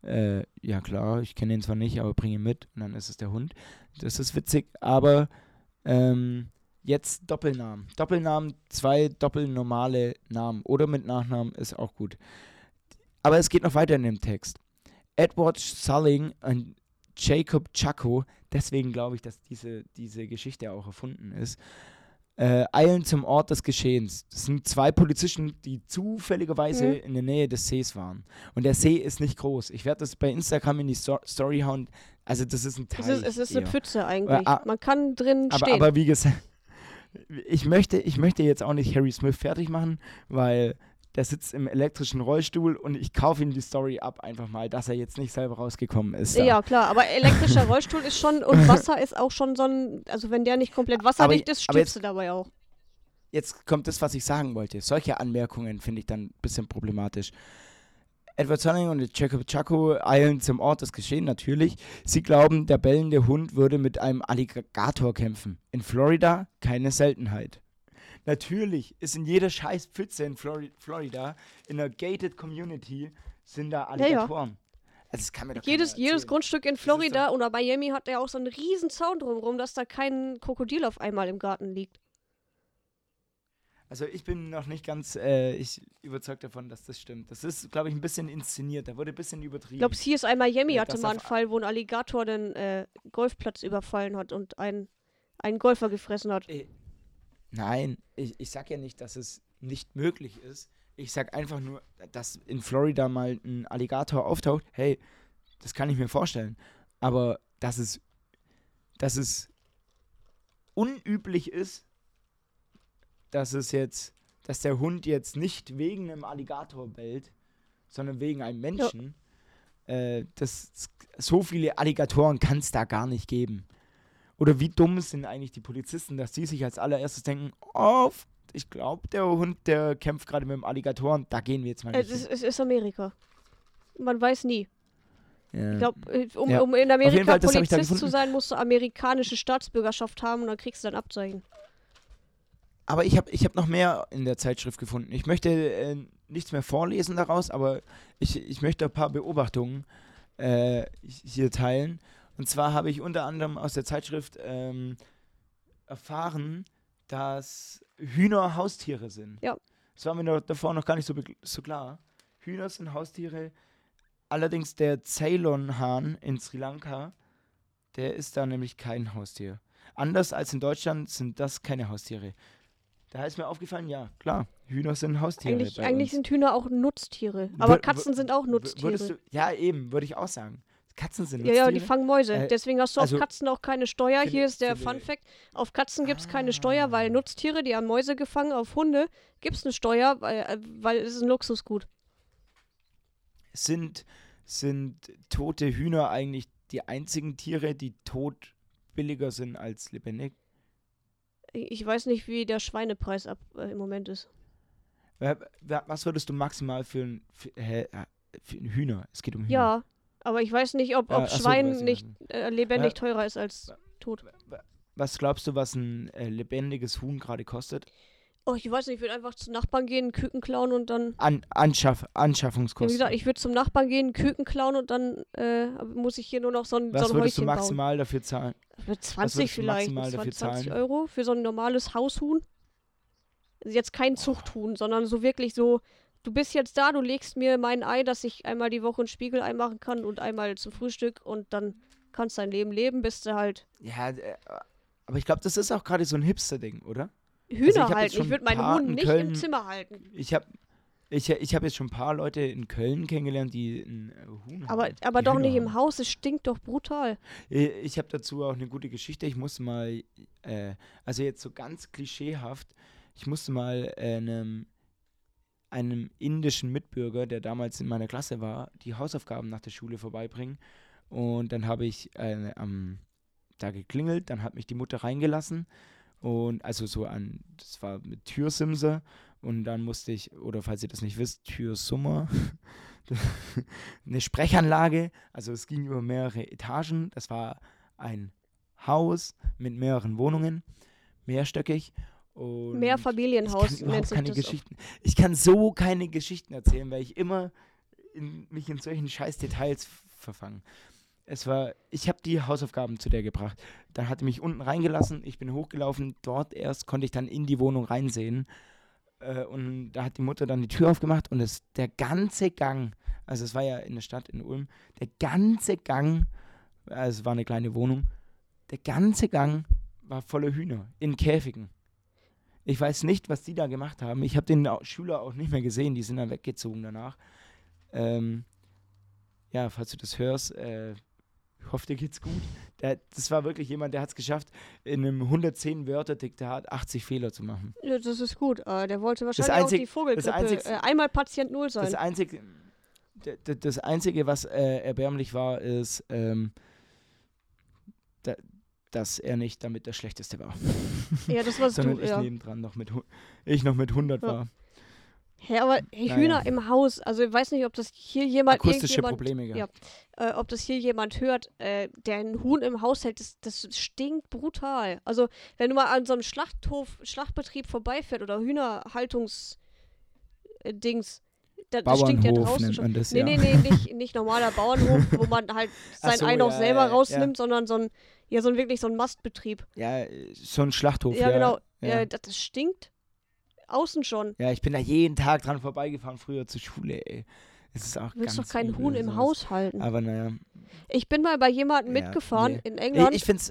Äh, ja, klar, ich kenne ihn zwar nicht, aber bringe ihn mit. Und dann ist es der Hund. Das ist witzig, aber ähm, jetzt Doppelnamen. Doppelnamen, zwei doppelnormale Namen oder mit Nachnamen ist auch gut. Aber es geht noch weiter in dem Text. Edward Sulling und Jacob Chaco, deswegen glaube ich, dass diese, diese Geschichte auch erfunden ist, äh, eilen zum Ort des Geschehens. Das sind zwei Polizisten, die zufälligerweise Mhm. in der Nähe des Sees waren. Und der See ist nicht groß. Ich werde das bei Instagram in die Sto Story hauen. Also das ist ein Teich. Es ist, es ist eine. Pfütze eigentlich. ah, Man kann drin aber, stehen. aber wie gesagt, ich möchte, ich möchte jetzt auch nicht Harry Smith fertig machen, weil der sitzt im elektrischen Rollstuhl und ich kaufe ihm die Story ab, einfach mal, dass er jetzt nicht selber rausgekommen ist. da. ja, klar, aber elektrischer Rollstuhl ist schon und Wasser ist auch schon so ein, also wenn der nicht komplett wasserdicht ist, stirbst du dabei auch. Jetzt kommt das, was ich sagen wollte. Solche Anmerkungen finde ich dann ein bisschen problematisch. Edward Sulling und Jacob Chaco eilen zum Ort des Geschehens, natürlich. Sie glauben, der bellende Hund würde mit einem Alligator kämpfen. In Florida keine Seltenheit. Natürlich ist in jeder scheiß Pfütze in Flori Florida, in der gated Community, sind da ja. Alligatoren. Also das kann mir doch Jedes, jedes. Grundstück in Florida doch- oder Miami hat ja auch so einen riesen Zaun drumherum, dass da kein Krokodil auf einmal im Garten liegt. Also ich bin noch nicht ganz äh, ich überzeugt davon, dass das stimmt. Das ist, glaube ich, ein bisschen inszeniert. Da wurde ein bisschen Ich übertrieben. glaube, hier ist einmal Miami Ja, hatte mal einen Fall, wo ein Alligator den äh, Golfplatz überfallen hat und einen, einen Golfer gefressen hat. Äh, Nein, ich, ich sag ja nicht, dass es nicht möglich ist. Ich sag einfach nur, dass in Florida mal ein Alligator auftaucht. Hey, das kann ich mir vorstellen. Aber dass es, dass es unüblich ist, dass es jetzt, dass der Hund jetzt nicht wegen einem Alligator bellt, sondern wegen einem Menschen. Äh, das, so viele Alligatoren kann es da gar nicht geben. Oder wie dumm sind eigentlich die Polizisten, dass die sich als allererstes denken, oh, ich glaube, der Hund, der kämpft gerade mit dem Alligatoren, da gehen wir jetzt mal Äh, nicht Es ist, hin. es ist Amerika. Man weiß nie. Ja. Ich glaube, um, Ja. um in Amerika Fall, Polizist zu sein, musst du amerikanische Staatsbürgerschaft haben und dann kriegst du dein Abzeichen. Aber ich habe ich hab noch mehr in der Zeitschrift gefunden. Ich möchte äh, nichts mehr vorlesen daraus, aber ich, ich möchte ein paar Beobachtungen äh, hier teilen. Und zwar habe ich unter anderem aus der Zeitschrift ähm, erfahren, dass Hühner Haustiere sind. Ja. Das war mir noch, davor noch gar nicht so, so klar. Hühner sind Haustiere. Allerdings der Ceylon-Hahn in Sri Lanka, der ist da nämlich kein Haustier. Anders als in Deutschland sind das keine Haustiere. Da ist mir aufgefallen, ja, klar, Hühner sind Haustiere. Eigentlich, eigentlich sind Hühner auch Nutztiere. Aber Wür- Katzen sind auch Nutztiere. Du, ja, eben, würde ich auch sagen. Katzen sind Ja, ja, die Nutztiere. fangen Mäuse. Äh, Deswegen hast du also, auf Katzen auch keine Steuer. Hier ist der Fun Fact. Auf Katzen gibt es keine Steuer, Ah. weil Nutztiere, die haben Mäuse gefangen. Auf Hunde gibt es eine Steuer, weil, äh, weil es ist ein Luxusgut. sind, sind tote Hühner eigentlich die einzigen Tiere, die tot billiger sind als lebendig? Ich weiß nicht, wie der Schweinepreis ab, äh, im Moment ist. Wa- wa- Was würdest du maximal für ein, für, äh, für ein Hühner? Es geht um Hühner. Ja, aber ich weiß nicht, ob, Ja, ob ach so, Schwein nicht äh, lebendig Äh, teurer ist als tot. Was glaubst du, was ein äh, lebendiges Huhn gerade kostet? Oh, ich weiß nicht, ich würde einfach zum Nachbarn gehen, Küken klauen und dann. An, Anschaff, Ja, wie Anschaffungskosten. gesagt, ich würde zum Nachbarn gehen, Küken klauen und dann äh, muss ich hier nur noch so ein, was so ein würdest du Häuschen bauen. maximal dafür zahlen? Mit 20 würdest du vielleicht, maximal mit dafür 20 zahlen? Euro für so ein normales Haushuhn. Also jetzt kein Zuchthuhn, sondern so wirklich so, du bist jetzt da, du legst mir mein Ei, dass ich einmal die Woche ein Spiegelei machen kann und einmal zum Frühstück und dann kannst dein Leben leben, bist du halt Ja, äh, aber ich glaube, das ist auch gerade so ein Hipster-Ding, oder? Hühner Also ich halten. Ich würde meinen Huhn nicht Köln- im Zimmer halten. Ich habe ich, ich hab jetzt schon ein paar Leute in Köln kennengelernt, die ein äh, Huhn Aber, haben, aber doch Hühner nicht im haben. Haus, es stinkt doch brutal. Äh, Ich habe dazu auch eine gute Geschichte. Ich musste mal, äh, also jetzt so ganz klischeehaft, ich musste mal einem, einem indischen Mitbürger, der damals in meiner Klasse war, die Hausaufgaben nach der Schule vorbeibringen. Und dann habe ich äh, am, da geklingelt, dann hat mich die Mutter reingelassen. Und also so an, das war mit Türsimse. Und dann musste ich, oder falls ihr das nicht wisst, Türsummer, eine Sprechanlage. Also es ging über mehrere Etagen. Das war ein Haus mit mehreren Wohnungen, mehrstöckig. Und Mehrfamilienhaus ich kann nennt sich keine das. auch. Geschichten. Ich kann so keine Geschichten erzählen, weil ich immer in, mich in solchen scheiß Details verfange. Es war, ich habe die Hausaufgaben zu der gebracht. Dann hat er mich unten reingelassen, ich bin hochgelaufen, dort erst konnte ich dann in die Wohnung reinsehen. Äh, und da hat die Mutter dann die Tür aufgemacht und es, der ganze Gang, also es war ja in der Stadt in Ulm, der ganze Gang, also es war eine kleine Wohnung, der ganze Gang war voller Hühner in Käfigen. Ich weiß nicht, was die da gemacht haben. Ich habe den Schüler auch nicht mehr gesehen, die sind dann weggezogen danach. Ähm, ja, falls du das hörst, äh, ich hoffe, dir geht's gut. Der, das war wirklich jemand, der hat es geschafft, in einem 110-Wörter-Diktat 80 Fehler zu machen. Ja, das ist gut. Äh, der wollte wahrscheinlich einzig- auch die Vogelgrippe. einzig- äh, einmal Patient Null sein. Das Einzige, das Einzige, was äh, erbärmlich war, ist, ähm, dass er nicht damit der Schlechteste war. ja, das warst sondern du. ich Ja. nebendran noch mit, ich noch mit 100 Ja. war. Hä, aber Naja. Hühner im Haus. Also ich weiß nicht, ob das hier jemand Akustische Probleme gehabt. äh, ob das hier jemand hört, äh, der ein Huhn im Haus hält, das, das stinkt brutal. Also wenn du mal an so einem Schlachthof, Schlachtbetrieb vorbeifährt oder Hühnerhaltungs äh, da, das stinkt ja draußen schon. das, Nee, ja. nee, nee, nicht, nicht normaler Bauernhof, wo man halt sein so, Ei noch ja, selber ja, ja. rausnimmt, sondern so ein, ja, so ein wirklich so ein Mastbetrieb. Ja, so ein Schlachthof. ja, genau. Ja. Das, das stinkt außen schon. ja, ich bin da jeden Tag dran vorbeigefahren, früher zur Schule, ey. Es ist auch Du willst doch kein übel, Huhn im sowas. Haus halten. Aber naja. Ich bin mal bei jemandem mitgefahren nee. in Ich, England. ich finde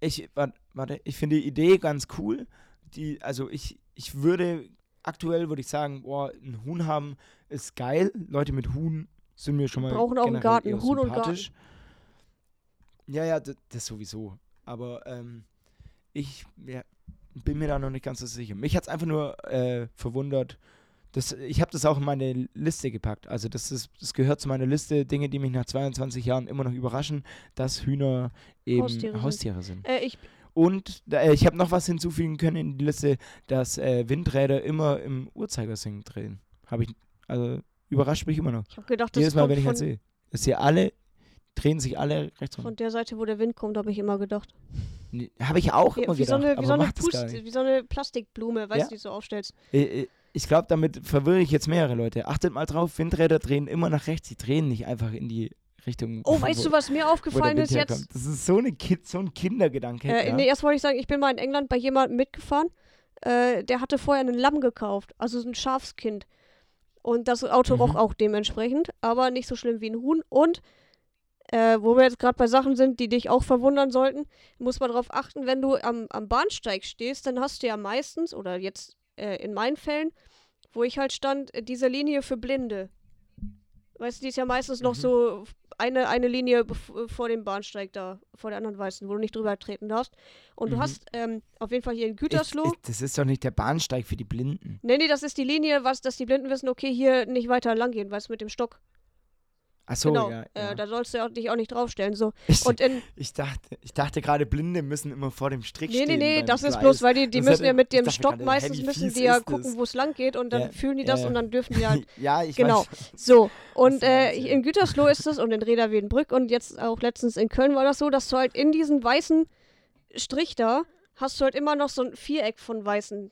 ich, warte, warte, ich finde die Idee ganz cool. Die, also ich, ich würde, aktuell würde ich sagen, boah, ein Huhn haben ist geil. Leute mit Huhn sind mir schon mal Brauchen auch einen Garten, eher Huhn und sympathisch. Ja, ja, das, das sowieso. Aber ähm, ich ja, bin mir da noch nicht ganz so sicher. Mich hat es einfach nur äh, verwundert. Das, ich habe das auch in meine Liste gepackt. Also das, ist, das gehört zu meiner Liste, Dinge, die mich nach 22 Jahren immer noch überraschen, dass Hühner eben Haustiere Haustiere, sind. sind. äh, ich, Und äh, ich habe noch was hinzufügen können in die Liste, dass äh, Windräder immer im Uhrzeigersinn drehen. Habe ich, also überrascht mich immer noch. ich habe gedacht, das Jedes Mal, wenn ich das sehe. Dass hier alle, drehen sich alle rechts rum. von der Seite, wo der Wind kommt, habe ich immer gedacht. Nee, Habe ich auch immer wie, so gedacht, eine, wie, so eine Pust, wie so eine Plastikblume, weißt Ja. du, die du so aufstellst. Äh, äh, Ich glaube, damit verwirre ich jetzt mehrere Leute. Achtet mal drauf, Windräder drehen immer nach rechts. Die drehen nicht einfach in die Richtung. Oh, weißt wo- du, was mir aufgefallen ist jetzt? herkommt. Das ist so, eine Kid, so ein Kindergedanke. Äh, ja. Nee, erst wollte ich sagen, ich bin mal in England bei jemandem mitgefahren. Äh, der hatte vorher ein Lamm gekauft, also so ein Schafskind. Und das Auto Mhm. roch auch dementsprechend, aber nicht so schlimm wie ein Huhn. Und äh, wo wir jetzt gerade bei Sachen sind, die dich auch verwundern sollten, muss man darauf achten, wenn du am, am Bahnsteig stehst, dann hast du ja meistens, oder jetzt äh, in meinen Fällen, wo ich halt stand, diese Linie für Blinde. Weißt du, die ist ja meistens noch Mhm. so eine, eine Linie vor dem Bahnsteig da, vor der anderen Weißen, wo du nicht drüber treten darfst. Und du Mhm. hast ähm, auf jeden Fall hier in Gütersloh. ich, das ist doch nicht der Bahnsteig für die Blinden. nee, nee, das ist die Linie, was, dass die Blinden wissen, okay, hier nicht weiter lang gehen, weißt du, mit dem Stock. Ach so, genau. ja. Äh, ja. da sollst du dich auch nicht draufstellen. So. ich, Und in. ich dachte, ich dachte gerade, Blinde müssen immer vor dem Strick Nee, stehen. nee, nee, beim das ist Gleis. bloß, weil die, die Das müssen ja mit dem Stock meistens müssen die ja ist gucken, wo es lang geht und dann Ja, fühlen die das und dann dürfen die halt ja, ich Genau. weiß. So, und äh, in Gütersloh ist es und in Reda und jetzt auch letztens in Köln war das so, dass du halt in diesen weißen Strich da hast du halt immer noch so ein Viereck von weißen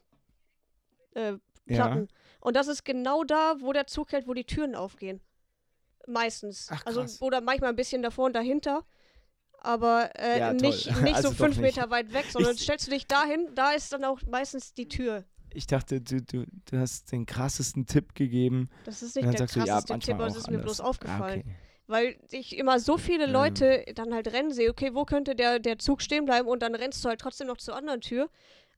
äh, Platten. Und das ist genau da, wo der Zug hält, wo die Türen aufgehen. Meistens. Ach, also oder manchmal ein bisschen davor und dahinter. Aber äh, Ja, nicht, nicht Also so fünf nicht. Meter weit weg, sondern Ich- stellst du dich dahin, da ist dann auch meistens die Tür. Ich dachte, du, du, du hast den krassesten Tipp gegeben. Das ist nicht der sagst du, ja, krasseste Tipp, aber es ist mir anders. bloß aufgefallen. Ah, okay. Weil ich immer so viele. Leute dann halt rennen sehe, okay, wo könnte der, der Zug stehen bleiben und dann rennst du halt trotzdem noch zur anderen Tür.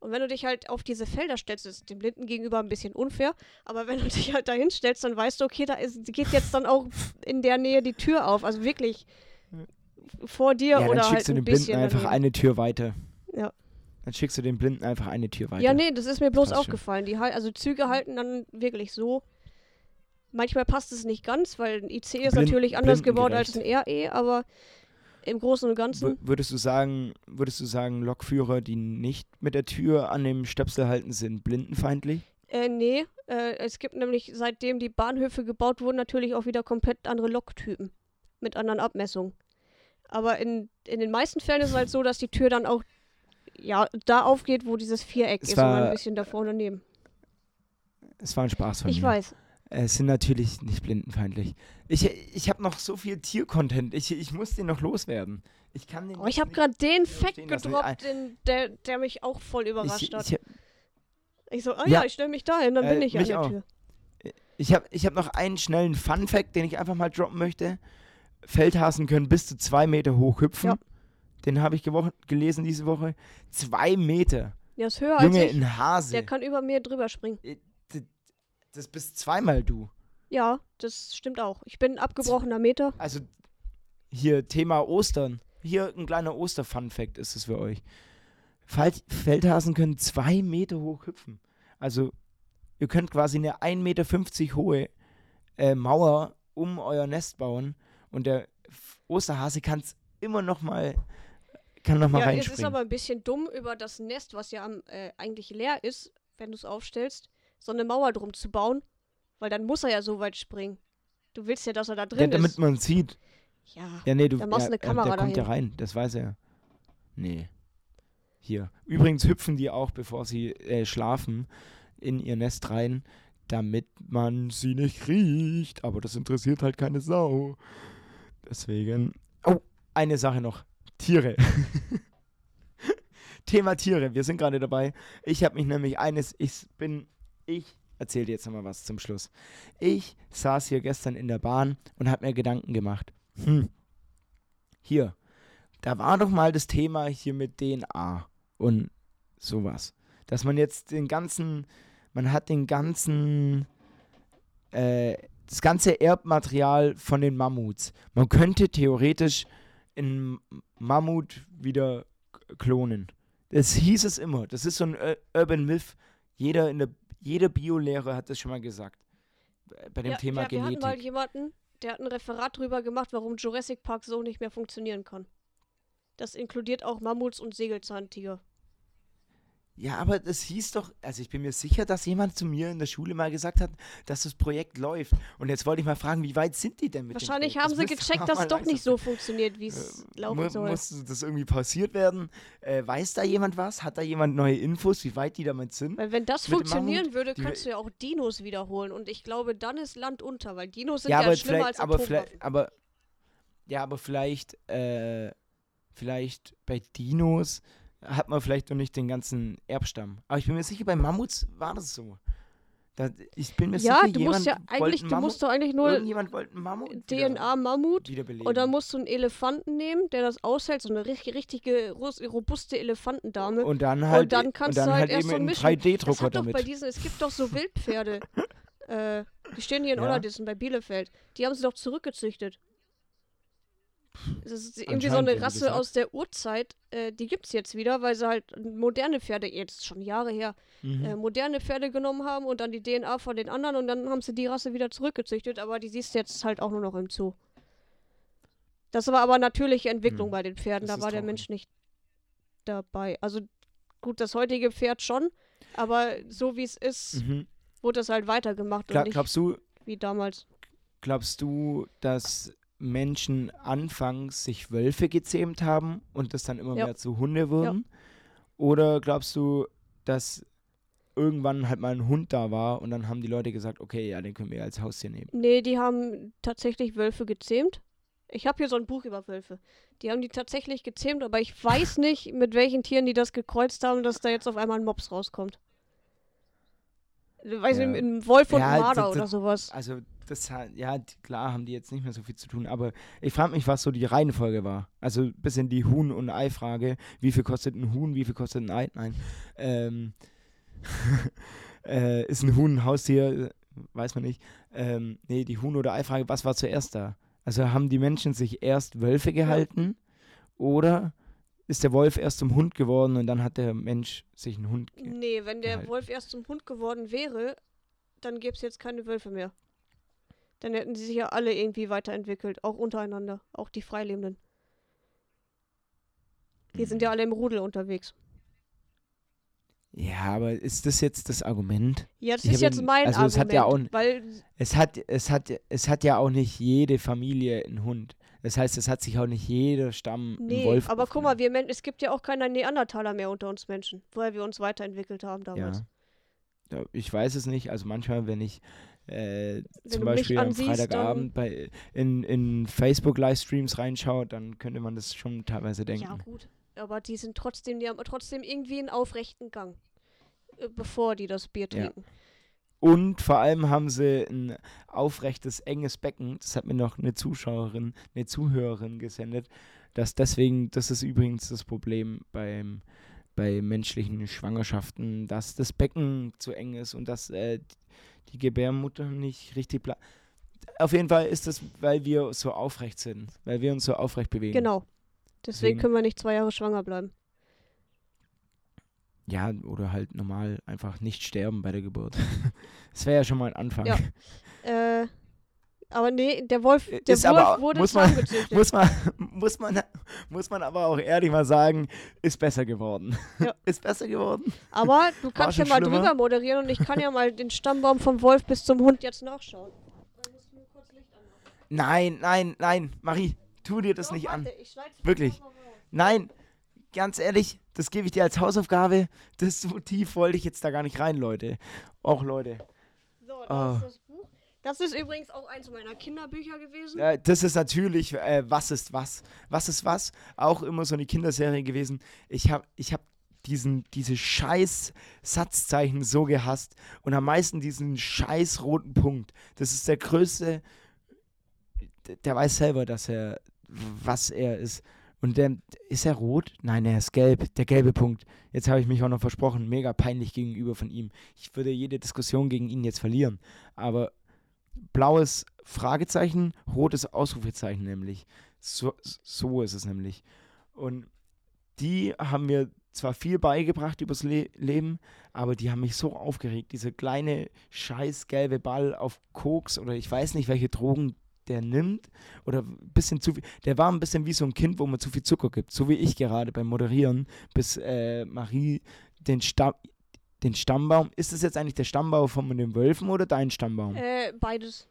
Und wenn du dich halt auf diese Felder stellst, ist dem Blinden gegenüber ein bisschen unfair, aber wenn du dich halt dahin stellst, dann weißt du, okay, da ist, geht jetzt dann auch in der Nähe die Tür auf. Also wirklich vor dir Ja, dann oder schickst halt du ein den Blinden bisschen einfach daneben. eine Tür weiter. Ja. Dann schickst du den Blinden einfach eine Tür weiter. Ja, nee, das ist mir bloß aufgefallen. Die halt, also Züge halten dann wirklich so. Manchmal passt es nicht ganz, weil ein IC ist Blind- natürlich anders gebaut als ein. RE, aber im Großen und Ganzen. Würdest du sagen, würdest du sagen, Lokführer, die nicht mit der Tür an dem Stöpsel halten, sind blindenfeindlich? Äh, nee, äh, es gibt nämlich, seitdem die Bahnhöfe gebaut wurden, natürlich auch wieder komplett andere Loktypen mit anderen Abmessungen. Aber in, in den meisten Fällen ist es halt so, dass die Tür dann auch ja, da aufgeht, wo dieses Viereck Es ist und man war- ein bisschen davor und daneben. Es war ein Spaß von Ich mir. weiß. Es sind natürlich nicht blindenfeindlich. Ich, ich habe noch so viel Tiercontent. Ich, ich muss den noch loswerden. Ich kann den Oh, ich habe gerade den Fact gedroppt, den, der, der mich auch voll überrascht Ich, hat. ich, Ich so, ah Ja. ja, ich stelle mich da hin, dann Äh, bin ich an der auch. Tür. Ich habe ich hab noch einen schnellen Fun-Fact, den ich einfach mal droppen möchte. Feldhasen können bis zu zwei Meter hoch hüpfen. Ja. Den habe ich gelesen diese Woche. Zwei Meter. Der ist höher Junge, als ich. ein Hase. Der kann über mir drüber springen. Das bist zweimal du. Ja, das stimmt auch. Ich bin ein abgebrochener Meter. Also hier Thema Ostern. Hier ein kleiner Oster-Fun-Fact ist es für euch. Falt Feldhasen können zwei Meter hoch hüpfen. Also ihr könnt quasi eine 1,50 Meter hohe äh, Mauer um euer Nest bauen und der Osterhase kann es immer noch mal kann noch mal Ja, es reinspringen. ist aber ein bisschen dumm, über das Nest, was ja am, äh, eigentlich leer ist, wenn du es aufstellst, so eine Mauer drum zu bauen, Weil dann muss er ja so weit springen. Du willst ja, dass er da Ja, drin damit ist. man sieht. Ja. Ja, nee, du Dann machst ja, eine Kamera der kommt ja dahin. rein, das weiß er. Nee. Hier. Übrigens hüpfen die auch, bevor sie äh, schlafen, in ihr Nest rein, damit man sie nicht riecht. Aber das interessiert halt keine Sau. Deswegen. Oh, eine Sache noch. Tiere. Thema Tiere. Wir sind gerade dabei. Ich habe mich nämlich eines, ich bin, ich erzähle dir jetzt nochmal was zum Schluss. Ich saß hier gestern in der Bahn und habe mir Gedanken gemacht. Hm. Hier, da war doch mal das Thema hier mit DNA und sowas. Dass man jetzt den ganzen, man hat den ganzen, äh, das ganze Erbmaterial von den Mammuts. Man könnte theoretisch einen Mammut wieder klonen. Das hieß es immer. Das ist so ein Ur- Urban Myth. Jeder in der, jeder Biolehrer hat das schon mal gesagt. Bei dem ja, Thema ja, wir hatten Genetik. mal jemanden, der hat ein Referat drüber gemacht, warum Jurassic Park so nicht mehr funktionieren kann. Das inkludiert auch Mammuts und Sägelzahntiger. Ja, aber das hieß doch, also ich bin mir sicher, dass jemand zu mir in der Schule mal gesagt hat, dass das Projekt läuft. Und jetzt wollte ich mal fragen, wie weit sind die denn mit Wahrscheinlich dem haben sie? Das gecheckt, dass es doch nicht so funktioniert, wie es Äh, laufen mu- soll. Muss das irgendwie passiert werden? Äh, weiß da jemand was? Hat da jemand neue Infos, wie weit die damit sind? Weil wenn das funktionieren würde, kannst du ja auch Dinos wiederholen. Und ich glaube, dann ist Land unter, weil Dinos sind ja, ja, schlimmer als aber Atomwaffen. aber ja, aber vielleicht, äh, vielleicht bei Dinos hat man vielleicht noch nicht den ganzen Erbstamm. Aber ich bin mir sicher, bei Mammuts war das so. Da, ich bin mir ja, sicher, du musst ja eigentlich, einen du Mammut, musst doch eigentlich nur irgendjemand wollte Mammut DNA Mammut und dann musst du einen Elefanten nehmen, der das aushält, so eine richtig, richtige robuste Elefantendame. und dann halt, dann kannst und dann du halt halt erst so mischen. Das 3D-Drucker hat doch damit. bei diesen, es gibt doch so Wildpferde. äh, die stehen hier in Ja. Ollerdissen bei Bielefeld. Die haben sie doch zurückgezüchtet. Das ist irgendwie so eine Rasse aus der Urzeit. Äh, die gibt's jetzt wieder, weil sie halt moderne Pferde, jetzt schon Jahre her, Mhm. äh, moderne Pferde genommen haben und dann die DNA von den anderen und dann haben sie die Rasse wieder zurückgezüchtet, aber die siehst du jetzt halt auch nur noch im Zoo. Das war aber natürliche Entwicklung Hm, bei den Pferden, das da war der. Mensch nicht dabei. Also gut, das heutige Pferd schon, aber so wie es ist, Mhm. wurde das halt weitergemacht Gla und nicht glaubst du, wie damals. glaubst du, dass Menschen anfangs sich Wölfe gezähmt haben und das dann immer Ja. mehr zu Hunde wurden? Oder glaubst du, dass irgendwann halt mal ein Hund da war und dann haben die Leute gesagt, okay, ja, den können wir als Haustier nehmen? Nee, die haben tatsächlich Wölfe gezähmt. Ich habe hier so ein Buch über Wölfe. Die haben die tatsächlich gezähmt, aber ich weiß nicht, mit welchen Tieren die das gekreuzt haben, dass da jetzt auf einmal ein Mops rauskommt. Weiß Ja. nicht, ein Wolf und Ja, ein Marder oder sowas. Also, das ja, klar haben die jetzt nicht mehr so viel zu tun, aber ich frage mich, was so die Reihenfolge war. Also, ein bisschen die Huhn- und Ei-Frage. Wie viel kostet ein Huhn, wie viel kostet ein Ei? Nein. Ähm, äh, ist ein Huhn ein Haustier? Weiß man nicht. Ähm, nee, die Huhn- oder Ei-Frage, was war zuerst da? Also, haben die Menschen sich erst Wölfe gehalten oder ist der Wolf erst zum Hund geworden und dann hat der Mensch sich einen Hund ge Nee, wenn der gehalten. Wolf erst zum Hund geworden wäre, dann gäbe es jetzt keine Wölfe mehr. Dann hätten sie sich ja alle irgendwie weiterentwickelt, auch untereinander, auch die Freilebenden. Die sind ja alle im Rudel unterwegs. Ja, aber ist das jetzt das Argument? Ja, das Ich ist jetzt mein also es Argument, hat ja auch- weil Es hat, es, hat, es hat ja auch nicht jede Familie einen Hund. Das heißt, es hat sich auch nicht jeder Stamm einen Nee, Wolf aber guck mal, wir Men es gibt ja auch keine Neandertaler mehr unter uns Menschen, woher wir uns weiterentwickelt haben damals. Ja. Ich weiß es nicht. Also manchmal, wenn ich äh, zum Beispiel am Freitagabend bei, in, in Facebook-Livestreams reinschaue, dann könnte man das schon teilweise denken. Ja, gut. Aber die sind trotzdem, die haben trotzdem irgendwie einen aufrechten Gang, äh, bevor die das Bier Ja. trinken. Und vor allem haben sie ein aufrechtes, enges Becken. Das hat mir noch eine Zuschauerin, eine Zuhörerin gesendet. Dass deswegen, das ist übrigens das Problem beim, bei menschlichen Schwangerschaften, dass das Becken zu eng ist und dass äh, die Gebärmutter nicht richtig bleibt. Auf jeden Fall ist das, weil wir so aufrecht sind, weil wir uns so aufrecht bewegen. Genau. Deswegen Deswegen- können wir nicht zwei Jahre schwanger bleiben. Ja, oder halt normal einfach nicht sterben bei der Geburt. Das wäre ja schon mal ein Anfang. Ja. Äh, aber nee, der Wolf, der Ist Wolf aber wurde muss man- muss man, muss, man, muss man aber auch ehrlich mal sagen, ist besser geworden. Ja. Ist besser geworden. Aber du kannst ja mal schlimmer. drüber moderieren und ich kann ja mal den Stammbaum vom Wolf bis zum Hund jetzt nachschauen. Nein, nein, nein, Marie, tu dir das Doch, nicht an. warte, ich schneid's Wirklich. Nein, ganz ehrlich, das gebe ich dir als Hausaufgabe. Das so tief wollte ich jetzt da gar nicht rein, Leute. Auch Leute. So, das Ah. ist das. Das ist übrigens auch eins meiner Kinderbücher gewesen. Äh, das ist natürlich, äh, was ist was? Was ist was? Auch immer so eine Kinderserie gewesen. Ich habe ich hab diesen, diese scheiß Satzzeichen so gehasst und am meisten diesen scheiß roten Punkt. Das ist der größte, der- weiß selber, dass er, was er ist. Und der, ist er rot? Nein, er ist gelb. Der gelbe Punkt. Jetzt habe ich mich auch noch versprochen. Mega peinlich gegenüber von ihm. Ich würde jede Diskussion gegen ihn jetzt verlieren. Aber blaues Fragezeichen, rotes Ausrufezeichen nämlich. So, so ist es nämlich. Und die haben mir zwar viel beigebracht übers Le Leben, aber die haben mich so aufgeregt. Dieser kleine scheiß gelbe Ball auf Koks oder ich weiß nicht, welche Drogen der nimmt oder ein bisschen zu viel. Der war ein bisschen wie so ein Kind, wo man zu viel Zucker gibt. So wie ich gerade beim Moderieren, bis äh, Marie den Stamm den Stammbaum. Ist das jetzt eigentlich der Stammbaum von den Wölfen oder dein Stammbaum? Äh, beides.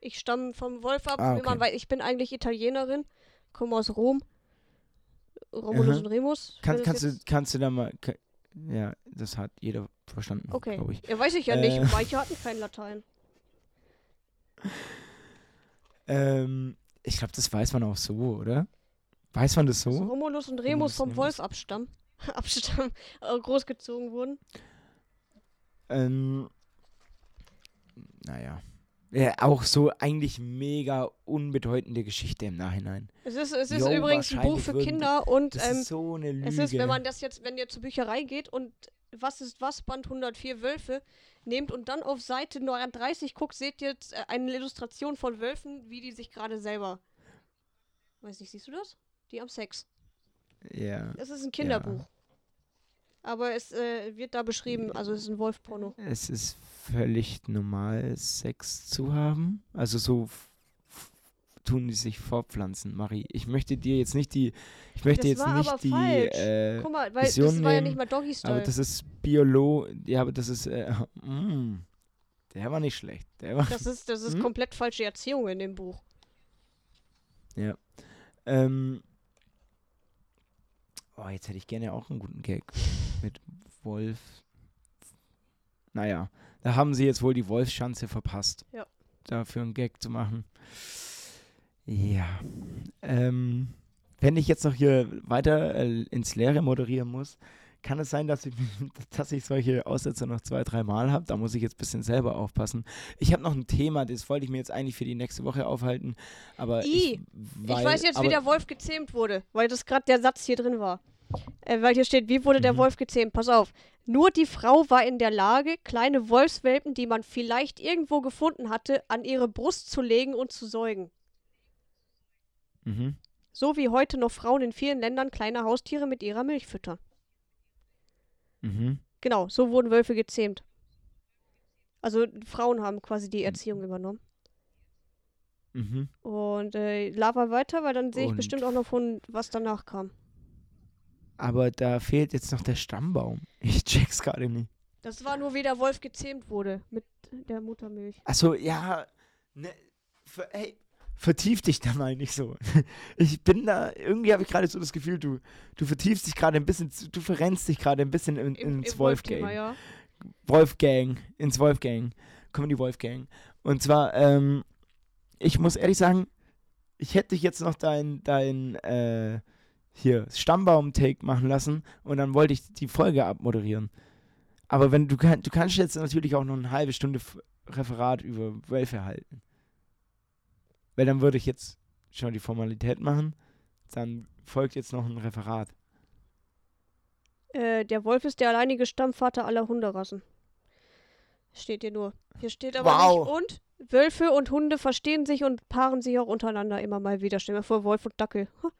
Ich stamme vom Wolf ab, Ah, okay. weiß, ich bin eigentlich Italienerin, komme aus Rom. Romulus und Remus. Kann, kannst, du, kannst du da mal. Ja, das hat jeder verstanden, Okay. glaube ich. Ja, weiß ich ja Äh. nicht. Manche hatten kein Latein. Ähm, ich glaube, das weiß man auch so, oder? Weiß man das so? Dass Romulus und Romulus Remus und vom Remus. Wolf abstammen. abstammen, äh, großgezogen wurden. Ähm, naja. Ja, auch so eigentlich mega unbedeutende Geschichte im Nachhinein. Es ist, es ist Jo, übrigens ein Buch für Kinder und Das ähm, ist so eine Lüge. es ist, wenn man das jetzt, wenn ihr zur Bücherei geht und was ist was, Band 104 Wölfe, nehmt und dann auf Seite 39 guckt, seht ihr jetzt äh, eine Illustration von Wölfen, wie die sich gerade selber. Weiß nicht, siehst du das? Die am Sex. ja, Es ist ein Kinderbuch. Aber es äh, wird da beschrieben, also es ist ein Wolfporno. es ist völlig normal, Sex zu haben. Also so tun die sich fortpflanzen, Marie. Ich möchte dir jetzt nicht die, ich möchte Das jetzt war nicht aber die, falsch. äh, Guck mal, weil Vision das war ja nehmen, nicht mal Doggy aber Style. das ist Biolo, ja, aber das ist, äh, mm, der war nicht schlecht. Der war, Das ist, das ist Hm? komplett falsche Erziehung in dem Buch. ja. Ähm, oh, jetzt hätte ich gerne auch einen guten Gag mit Wolf. Naja, da haben sie jetzt wohl die Wolfschanze verpasst. Ja. Dafür einen Gag zu machen. Ja. Ähm, wenn ich jetzt noch hier weiter äh, ins Leere moderieren muss, kann es sein, dass ich, dass ich solche Aussetzer noch zwei, drei Mal habe. Da muss ich jetzt ein bisschen selber aufpassen. Ich habe noch ein Thema, das wollte ich mir jetzt eigentlich für die nächste Woche aufhalten. Aber ich, I, weil, ich weiß jetzt, wie der Wolf gezähmt wurde, weil das gerade der Satz hier drin war. Äh, weil hier steht, wie wurde der Mhm. Wolf gezähmt? Pass auf. Nur die Frau war in der Lage, kleine Wolfswelpen, die man vielleicht irgendwo gefunden hatte, an ihre Brust zu legen und zu säugen. Mhm. So wie heute noch Frauen in vielen Ländern kleine Haustiere mit ihrer Milch füttern. Mhm. Genau, so wurden Wölfe gezähmt. Also Frauen haben quasi die Erziehung übernommen. Mhm. Und äh, laber weiter, weil dann sehe ich bestimmt auch noch von, was danach kam. Aber da fehlt jetzt noch der Stammbaum. Ich check's gerade nicht. Das war nur, wie der Wolf gezähmt wurde mit der Muttermilch. Achso, ja. Ne, ver, hey, vertief dich da mal nicht so. Ich bin da, irgendwie habe ich gerade so das Gefühl, du, du vertiefst dich gerade ein bisschen, du verrennst dich gerade ein bisschen in, Im, ins Wolfgang. ja. Wolfgang, ins Wolfgang. Comedy Wolfgang. Und zwar, ähm, ich muss ehrlich sagen, ich hätte dich jetzt noch dein, dein, äh, hier, Stammbaum-Take machen lassen und dann wollte ich die Folge abmoderieren. Aber wenn du, kann, du kannst jetzt natürlich auch noch eine halbe Stunde Referat über Wölfe halten. Weil dann würde ich jetzt schon die Formalität machen, dann folgt jetzt noch ein Referat. Äh, der Wolf ist der alleinige Stammvater aller Hunderassen. Steht hier nur. Hier steht aber Wow. nicht und. Wölfe und Hunde verstehen sich und paaren sich auch untereinander immer mal wieder. Stell mir vor, Wolf und Dackel. Huh.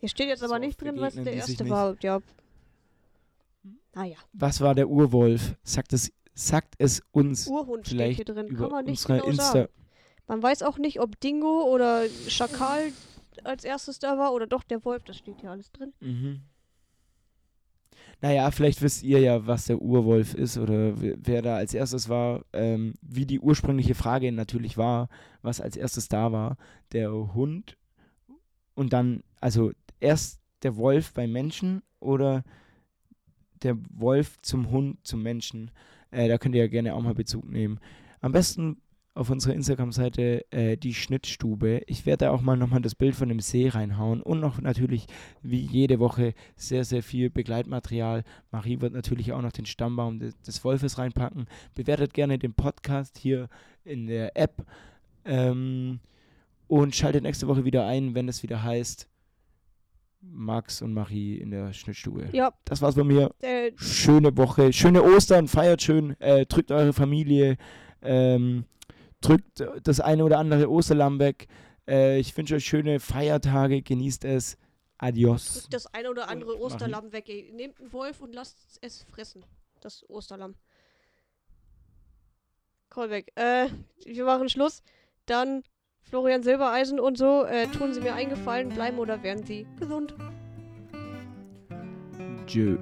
Hier steht jetzt aber So nicht oft drin, was der erste nicht. war. Ja. Naja, Was war der Urwolf? Sagt es, sagt es uns Urhund steht vielleicht hier drin. über Kann man nicht genau Insta. sagen. Man weiß auch nicht, ob Dingo oder Schakal als erstes da war oder doch der Wolf, das steht ja alles drin. Mhm. Naja, vielleicht wisst ihr ja, was der Urwolf ist oder wer, wer da als erstes war, ähm, wie die ursprüngliche Frage natürlich war, was als erstes da war. Der Hund und dann, also erst der Wolf beim Menschen oder der Wolf zum Hund zum Menschen. Äh, da könnt ihr ja gerne auch mal Bezug nehmen. Am besten auf unserer Instagram-Seite äh, die Schnittstube. Ich werde da auch mal nochmal das Bild von dem See reinhauen und noch natürlich wie jede Woche sehr, sehr viel Begleitmaterial. Marie wird natürlich auch noch den Stammbaum des, des Wolfes reinpacken. Bewertet gerne den Podcast hier in der App ähm, und schaltet nächste Woche wieder ein, wenn es wieder heißt Max und Marie in der Schnittstube. Ja, Das war's von mir. äh, Schöne Woche, schöne Ostern, feiert schön, äh, drückt eure Familie, ähm, drückt das eine oder andere Osterlamm weg. Äh, ich wünsche euch schöne Feiertage, genießt es. Adios. drückt das eine oder andere Marie. Osterlamm weg. Ey. Nehmt einen Wolf und lasst es fressen. Das Osterlamm. Callback. Äh, wir machen Schluss. Dann Florian Silbereisen und so. Äh, tun Sie mir eingefallen, bleiben oder werden Sie gesund? Tschö.